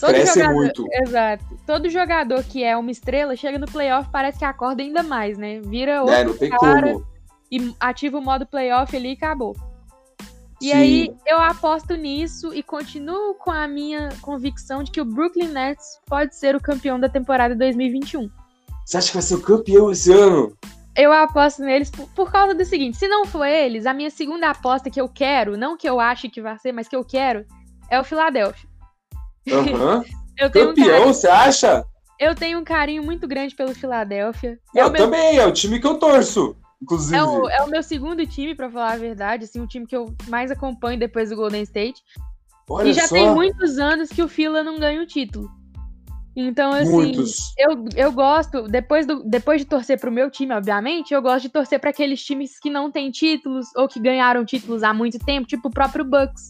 Speaker 2: cresce
Speaker 1: jogador,
Speaker 2: muito.
Speaker 1: Exato. Todo jogador que é uma estrela chega no playoff parece que acorda ainda mais, né? Vira outro
Speaker 2: É, não tem
Speaker 1: cara
Speaker 2: como.
Speaker 1: e ativa o modo playoff ali e acabou. E
Speaker 2: Sim.
Speaker 1: aí eu aposto nisso e continuo com a minha convicção de que o Brooklyn Nets pode ser o campeão da temporada 2021.
Speaker 2: Você acha que vai ser o campeão esse ano?
Speaker 1: Eu aposto neles por, por causa do seguinte: se não for eles, a minha segunda aposta que eu quero, não que eu ache que vai ser, mas que eu quero, é o Philadelphia.
Speaker 2: Aham.
Speaker 1: Eu tenho, um
Speaker 2: campeão,
Speaker 1: carinho,
Speaker 2: você acha?
Speaker 1: eu tenho um carinho muito grande pelo Philadelphia. É
Speaker 2: Eu
Speaker 1: meu
Speaker 2: também, é o time que eu torço. Inclusive.
Speaker 1: É o, é o meu segundo time, pra falar a verdade, assim, o time que eu mais acompanho depois do Golden State.
Speaker 2: Olha
Speaker 1: e já
Speaker 2: só.
Speaker 1: tem muitos anos que o Fila não ganha o título. Então, assim,
Speaker 2: Muitos.
Speaker 1: eu, eu gosto, depois, do, depois de torcer pro meu time, obviamente, eu gosto de torcer para aqueles times que não têm títulos ou que ganharam títulos há muito tempo, tipo o próprio Bucks.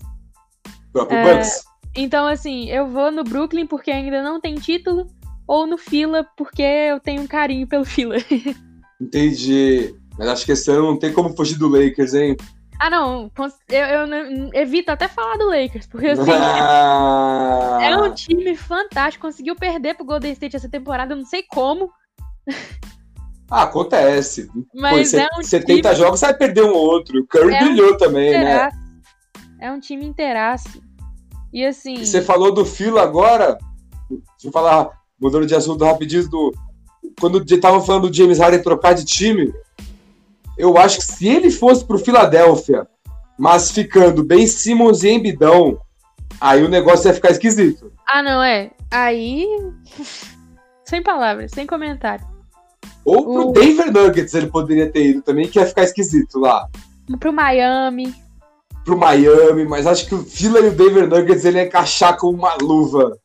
Speaker 2: O próprio
Speaker 1: é,
Speaker 2: Bucks.
Speaker 1: Então, assim, eu vou no Brooklyn porque ainda não tem título, ou no Fila porque eu tenho um carinho pelo Fila.
Speaker 2: Entendi. Mas acho que esse ano não tem como fugir do Lakers, hein?
Speaker 1: Ah, não, eu, eu evito até falar do Lakers, porque assim.
Speaker 2: Ah,
Speaker 1: É um time fantástico, conseguiu perder pro Golden State essa temporada, não sei como,
Speaker 2: ah, acontece.
Speaker 1: mas
Speaker 2: Pô,
Speaker 1: é um
Speaker 2: 70
Speaker 1: time
Speaker 2: jogos, você vai perder um outro. O Curry
Speaker 1: É um
Speaker 2: brilhou também, né?
Speaker 1: inteiraço. É um time inteiraço. E assim,
Speaker 2: E você falou do Filo agora. Deixa eu falar, mudando de assunto rapidinho, do, quando tava falando do James Harden trocar de time, eu acho que se ele fosse pro Philadelphia, mas ficando bem Simmons e Embidão, aí o negócio ia ficar esquisito.
Speaker 1: ah não, é, aí, sem palavras, sem comentário.
Speaker 2: Ou pro
Speaker 1: O-
Speaker 2: Denver Nuggets ele poderia ter ido também, que ia ficar esquisito lá.
Speaker 1: Pro Miami,
Speaker 2: Pro Miami, mas acho que o Phila e o Denver Nuggets ele ia encaixar com uma luva.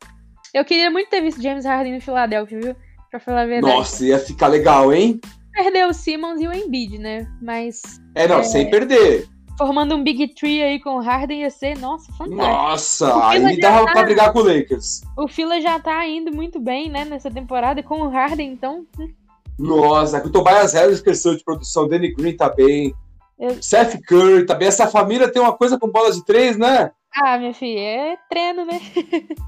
Speaker 1: eu queria muito ter visto James Harden no Philadelphia, viu? Pra falar a verdade.
Speaker 2: Nossa, ia ficar legal, hein?
Speaker 1: Perdeu o Simmons e o Embiid, né? Mas
Speaker 2: É, não,
Speaker 1: É.
Speaker 2: sem perder.
Speaker 1: formando um Big Tree aí com o Harden ia ser, nossa, fantástico.
Speaker 2: Nossa, aí dava
Speaker 1: tá-
Speaker 2: pra brigar com o Lakers.
Speaker 1: O Fila já tá indo muito bem, né, nessa temporada com o Harden, então
Speaker 2: Nossa, que o Tobias Harris cresceu de produção, Danny Green tá bem.
Speaker 1: Eu-
Speaker 2: Seth Curry tá bem. Essa família tem uma coisa com bola de três, né?
Speaker 1: Ah, minha filha, é treino, né?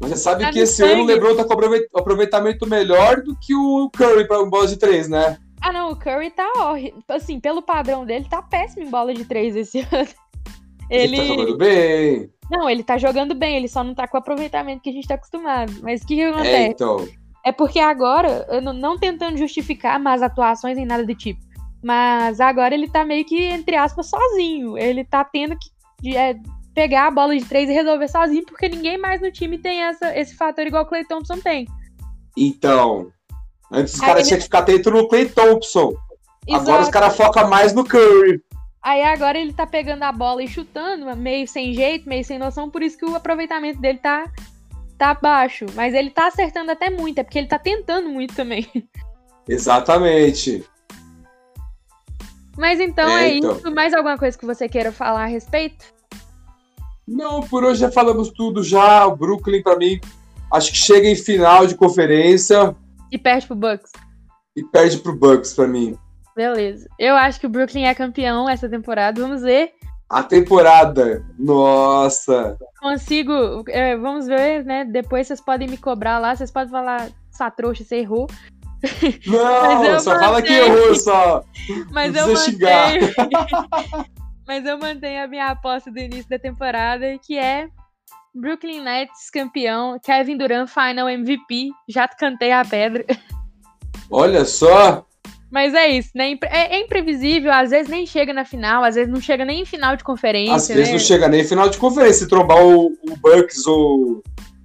Speaker 2: Mas você sabe
Speaker 1: Tá
Speaker 2: que esse ano o
Speaker 1: sangue.
Speaker 2: LeBron tá com aproveit- aproveitamento melhor do que o Curry pra bola de três, né?
Speaker 1: Ah, não, o Curry tá horrível. Assim, pelo padrão dele, tá péssimo em bola de três esse ano.
Speaker 2: Ele, tá jogando bem.
Speaker 1: Não, ele tá jogando bem, ele só não tá com o aproveitamento que a gente tá acostumado. Mas o que, que
Speaker 2: É,
Speaker 1: acontece?
Speaker 2: então.
Speaker 1: É porque agora, não, não tentando justificar más atuações nem nada do tipo, mas agora ele tá meio que, entre aspas, sozinho. Ele tá tendo que é, pegar a bola de três e resolver sozinho, porque ninguém mais no time tem essa, esse fator igual o Clay Thompson tem.
Speaker 2: Então. Antes os caras tinham que ficar atento no Clay Thompson. Agora os
Speaker 1: Exato.
Speaker 2: caras focam mais no Curry.
Speaker 1: Aí agora ele tá pegando a bola e chutando, meio sem jeito, meio sem noção, por isso que o aproveitamento dele tá, tá baixo. Mas ele tá acertando até muito, é porque ele tá tentando muito também.
Speaker 2: Exatamente.
Speaker 1: Mas então
Speaker 2: É,
Speaker 1: é,
Speaker 2: então.
Speaker 1: isso. Mais alguma coisa que você queira falar a respeito?
Speaker 2: Não, por hoje já falamos tudo já. O Brooklyn, pra mim, acho que chega em final de conferência
Speaker 1: E perde pro Bucks.
Speaker 2: e perde pro Bucks pra mim.
Speaker 1: Beleza. Eu acho que o Brooklyn é campeão essa temporada. Vamos ver.
Speaker 2: A temporada, nossa.
Speaker 1: Consigo. é, vamos ver, né? Depois vocês podem me cobrar lá. Vocês podem falar, essa trouxa, você errou.
Speaker 2: Não, só fala que
Speaker 1: mantenho.
Speaker 2: errou só.
Speaker 1: Mas
Speaker 2: Não
Speaker 1: eu mantenho. Mas eu mantenho a minha aposta do início da temporada, que é Brooklyn Nets campeão, Kevin Durant final MVP. Já cantei a pedra.
Speaker 2: Olha só.
Speaker 1: Mas é isso, né? É, é, imprevisível, às vezes nem chega na final, às vezes não chega nem em final de conferência.
Speaker 2: Às vezes
Speaker 1: né?
Speaker 2: não chega nem em final de conferência. Se trombar o, o Bucks ou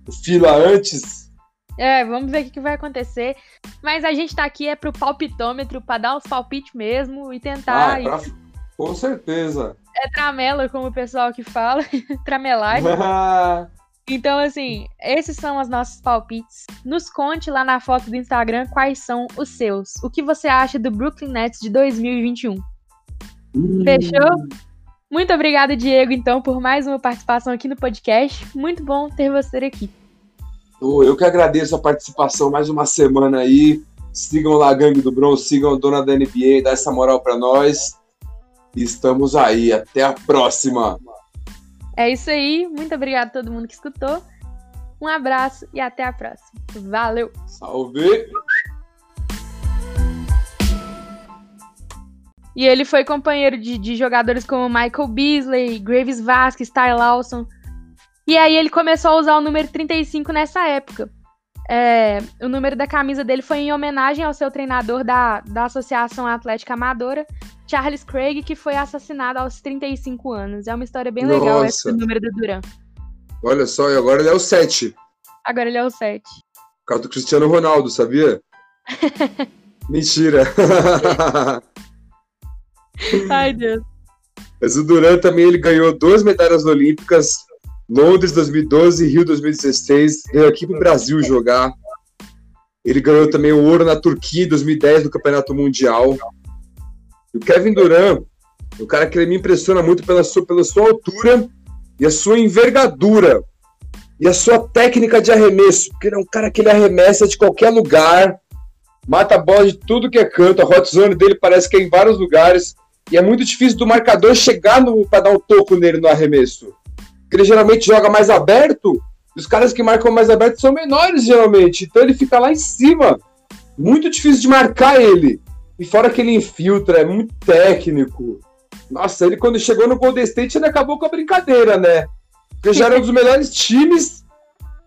Speaker 2: o Fila antes.
Speaker 1: É, vamos ver o que vai acontecer. Mas a gente tá aqui é pro palpitômetro, pra dar os palpites mesmo e tentar.
Speaker 2: Ah, é pra... Com certeza.
Speaker 1: É tramela, como o pessoal que fala. Tramelagem. Então, assim, esses são os nossos palpites. Nos conte lá na foto do Instagram quais são os seus. O que você acha do Brooklyn Nets de 2021? Hum. Fechou? Muito obrigada, Diego, então, por mais uma participação aqui no podcast. Muito bom ter você aqui.
Speaker 2: Eu que agradeço a participação mais uma semana aí. Sigam lá a Gangue do Bronze, sigam a dona da NBA, dá essa moral para nós. Estamos aí. Até a próxima.
Speaker 1: É isso aí. Muito obrigado a todo mundo que escutou. Um abraço e até a próxima. Valeu!
Speaker 2: Salve!
Speaker 1: E ele foi companheiro de, de jogadores como Michael Beasley, Graves Vasquez, Ty Lawson. E aí ele começou a usar o número 35 nessa época. É, o número da camisa dele foi em homenagem ao seu treinador da, da Associação Atlética Amadora, Charles Craig, que foi assassinado aos 35 anos. É uma história bem Nossa. legal esse número do Duran.
Speaker 2: Olha só, e agora ele é o 7.
Speaker 1: Agora ele é o 7.
Speaker 2: Por causa do Cristiano Ronaldo, sabia? Mentira.
Speaker 1: Ai, Deus.
Speaker 2: Mas o Duran também ele ganhou duas medalhas olímpicas, Londres 2012 e Rio 2016, veio aqui pro Brasil jogar. Ele ganhou também o ouro na Turquia em 2010 no Campeonato Mundial. E o Kevin Durant, o cara que me impressiona muito pela sua, pela sua altura e a sua envergadura e a sua técnica de arremesso, porque ele é um cara que ele arremessa de qualquer lugar, mata a bola de tudo que é canto, a hot zone dele parece que é em vários lugares, e é muito difícil do marcador chegar para dar um toco nele no arremesso. Porque ele geralmente joga mais aberto, e os caras que marcam mais aberto são menores, geralmente, então ele fica lá em cima. Muito difícil de marcar ele. E fora que ele infiltra, é muito técnico. Nossa, ele quando chegou no Golden State, ele acabou com a brincadeira, né? Porque já era um dos melhores times.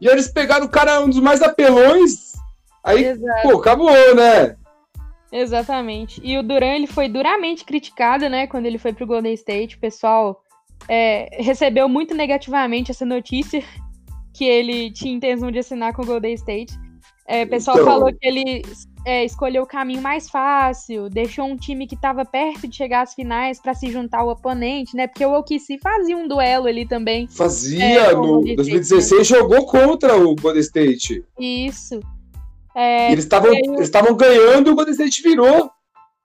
Speaker 2: E eles pegaram o cara, um dos mais apelões. Aí, Exato. pô, acabou, né?
Speaker 1: Exatamente. E o Duran, ele foi duramente criticado, né? Quando ele foi pro Golden State. O pessoal é, recebeu muito negativamente essa notícia que ele tinha intenção de assinar com o Golden State. É, o pessoal então... falou que ele é, escolheu o caminho mais fácil, deixou um time que estava perto de chegar às finais para se juntar ao oponente, né? Porque o OKC fazia um duelo ali também.
Speaker 2: Fazia, é, no 2016 jogou contra o Golden State.
Speaker 1: Isso.
Speaker 2: É, eles estavam aí... ganhando e o Golden State virou.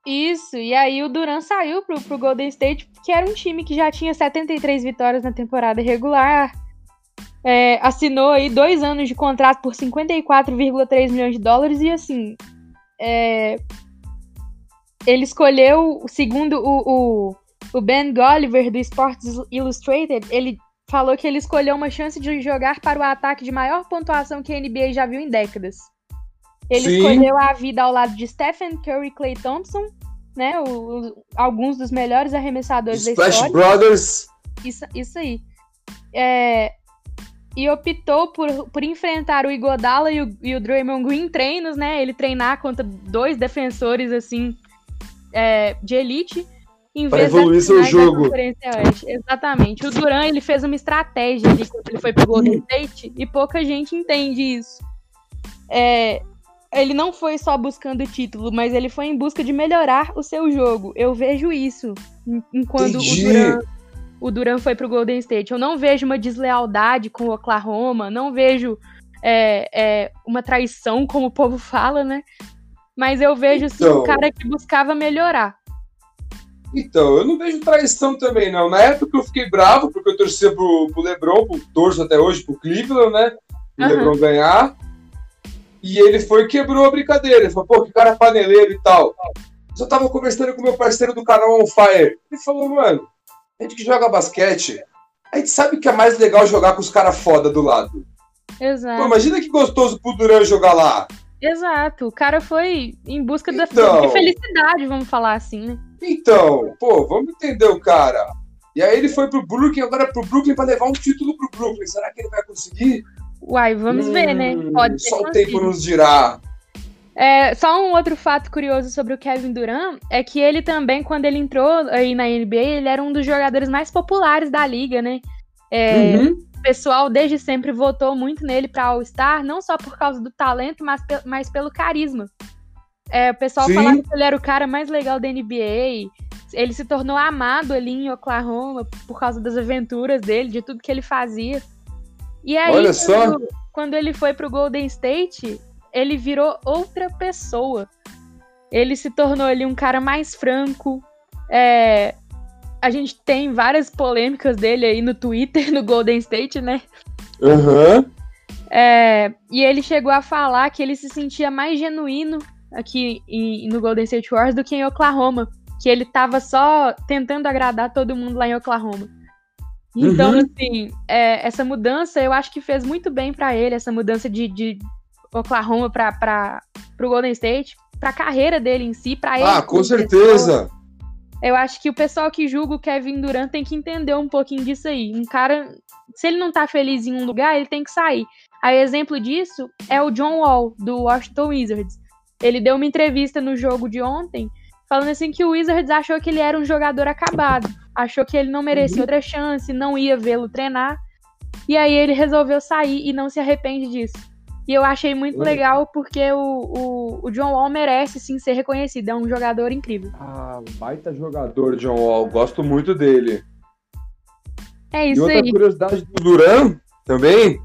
Speaker 1: Isso, e aí o Duran saiu pro, pro Golden State, que era um time que já tinha 73 vitórias na temporada regular, é, assinou aí dois anos de contrato por 54,3 milhões de dólares e assim é, ele escolheu, segundo o, o, o, Ben Golliver do Sports Illustrated, ele falou que ele escolheu uma chance de jogar para o ataque de maior pontuação que a NBA já viu em décadas. Ele Sim. escolheu a vida ao lado de Stephen Curry e Clay Thompson, né? O, o, alguns dos melhores arremessadores
Speaker 2: Splash
Speaker 1: da história.
Speaker 2: Brothers.
Speaker 1: Isso, isso aí. É, e optou por, por enfrentar o Igodala e o, e o Draymond Green em treinos, né? Ele treinar contra dois defensores, assim, é, de elite.
Speaker 2: Em vez pra evoluir seu jogo.
Speaker 1: Exatamente. O Duran, ele fez uma estratégia ali quando ele foi pro Golden State e pouca gente entende isso. É, ele não foi só buscando título, mas ele foi em busca de melhorar o seu jogo. Eu vejo isso enquanto Entendi. o Duran o Duran foi pro Golden State. Eu não vejo uma deslealdade com o Oklahoma, não vejo é, é, uma traição, como o povo fala, né? Mas eu vejo então, sim um cara que buscava melhorar.
Speaker 2: Então, eu não vejo traição também, não. Na época eu fiquei bravo, porque eu torcia pro, pro Lebron, pro, torço até hoje pro Cleveland, né? O uhum. Lebron ganhar. E ele foi e quebrou a brincadeira. Ele falou, pô, que cara paneleiro e tal. Eu tava conversando com meu parceiro do canal On Fire. Ele falou, mano, a gente que joga basquete, a gente sabe que é mais legal jogar com os caras foda do lado.
Speaker 1: Exato.
Speaker 2: Pô, imagina que gostoso pro Duran jogar lá.
Speaker 1: Exato. O cara foi em busca então, da felicidade, vamos falar assim, né?
Speaker 2: Então, pô, vamos entender o cara. E aí ele foi pro Brooklyn, agora pro Brooklyn para levar um título pro Brooklyn. Será que ele vai conseguir?
Speaker 1: Uai, vamos hum, ver, né?
Speaker 2: Pode ser. Só o tempo nos dirá.
Speaker 1: É, só um outro fato curioso sobre o Kevin Durant é que ele também, quando ele entrou aí na NBA, ele era um dos jogadores mais populares da liga, né? É, uhum. O pessoal desde sempre votou muito nele para All-Star, não só por causa do talento, mas, mas pelo carisma. É, o pessoal Sim. falava que ele era o cara mais legal da NBA. Ele se tornou amado ali em Oklahoma por causa das aventuras dele, de tudo que ele fazia. E aí,
Speaker 2: Olha só.
Speaker 1: Quando, quando ele foi pro Golden State, ele virou outra pessoa. Ele se tornou ali um cara mais franco. É, a gente tem várias polêmicas dele aí no Twitter, no Golden State, né?
Speaker 2: Uhum.
Speaker 1: É, e ele chegou a falar que ele se sentia mais genuíno aqui em, no Golden State Warriors do que em Oklahoma. Que ele tava só tentando agradar todo mundo lá em Oklahoma. Então, uhum. assim, é, essa mudança eu acho que fez muito bem para ele, essa mudança de, de Oklahoma para o Golden State, para a carreira dele em si, para ele.
Speaker 2: Ah, com certeza.
Speaker 1: Eu acho que o pessoal que julga o Kevin Durant tem que entender um pouquinho disso aí. Um cara, se ele não tá feliz em um lugar, ele tem que sair. Aí, exemplo disso é o John Wall, do Washington Wizards. Ele deu uma entrevista no jogo de ontem, falando assim que o Wizards achou que ele era um jogador acabado. Achou que ele não merecia uhum. outra chance, não ia vê-lo treinar. E aí ele resolveu sair e não se arrepende disso. E eu achei muito Oi. legal porque o, o, o, John Wall merece sim ser reconhecido. É um jogador incrível.
Speaker 2: Ah, baita jogador, John Wall. Gosto muito dele.
Speaker 1: É isso
Speaker 2: e outra
Speaker 1: aí.
Speaker 2: curiosidade do Duran também,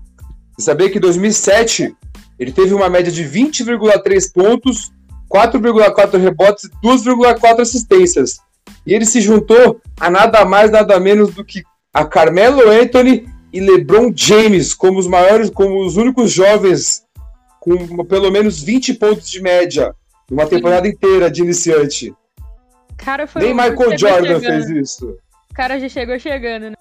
Speaker 2: sabia que em 2007 ele teve uma média de 20,3 pontos, 4,4 rebotes e 2,4 assistências. E ele se juntou a nada mais, nada menos do que a Carmelo Anthony e LeBron James como os maiores, como os únicos jovens com pelo menos 20 pontos de média numa temporada inteira de iniciante.
Speaker 1: Cara, foi
Speaker 2: Nem Michael Jordan fez isso.
Speaker 1: O cara já chegou chegando, né?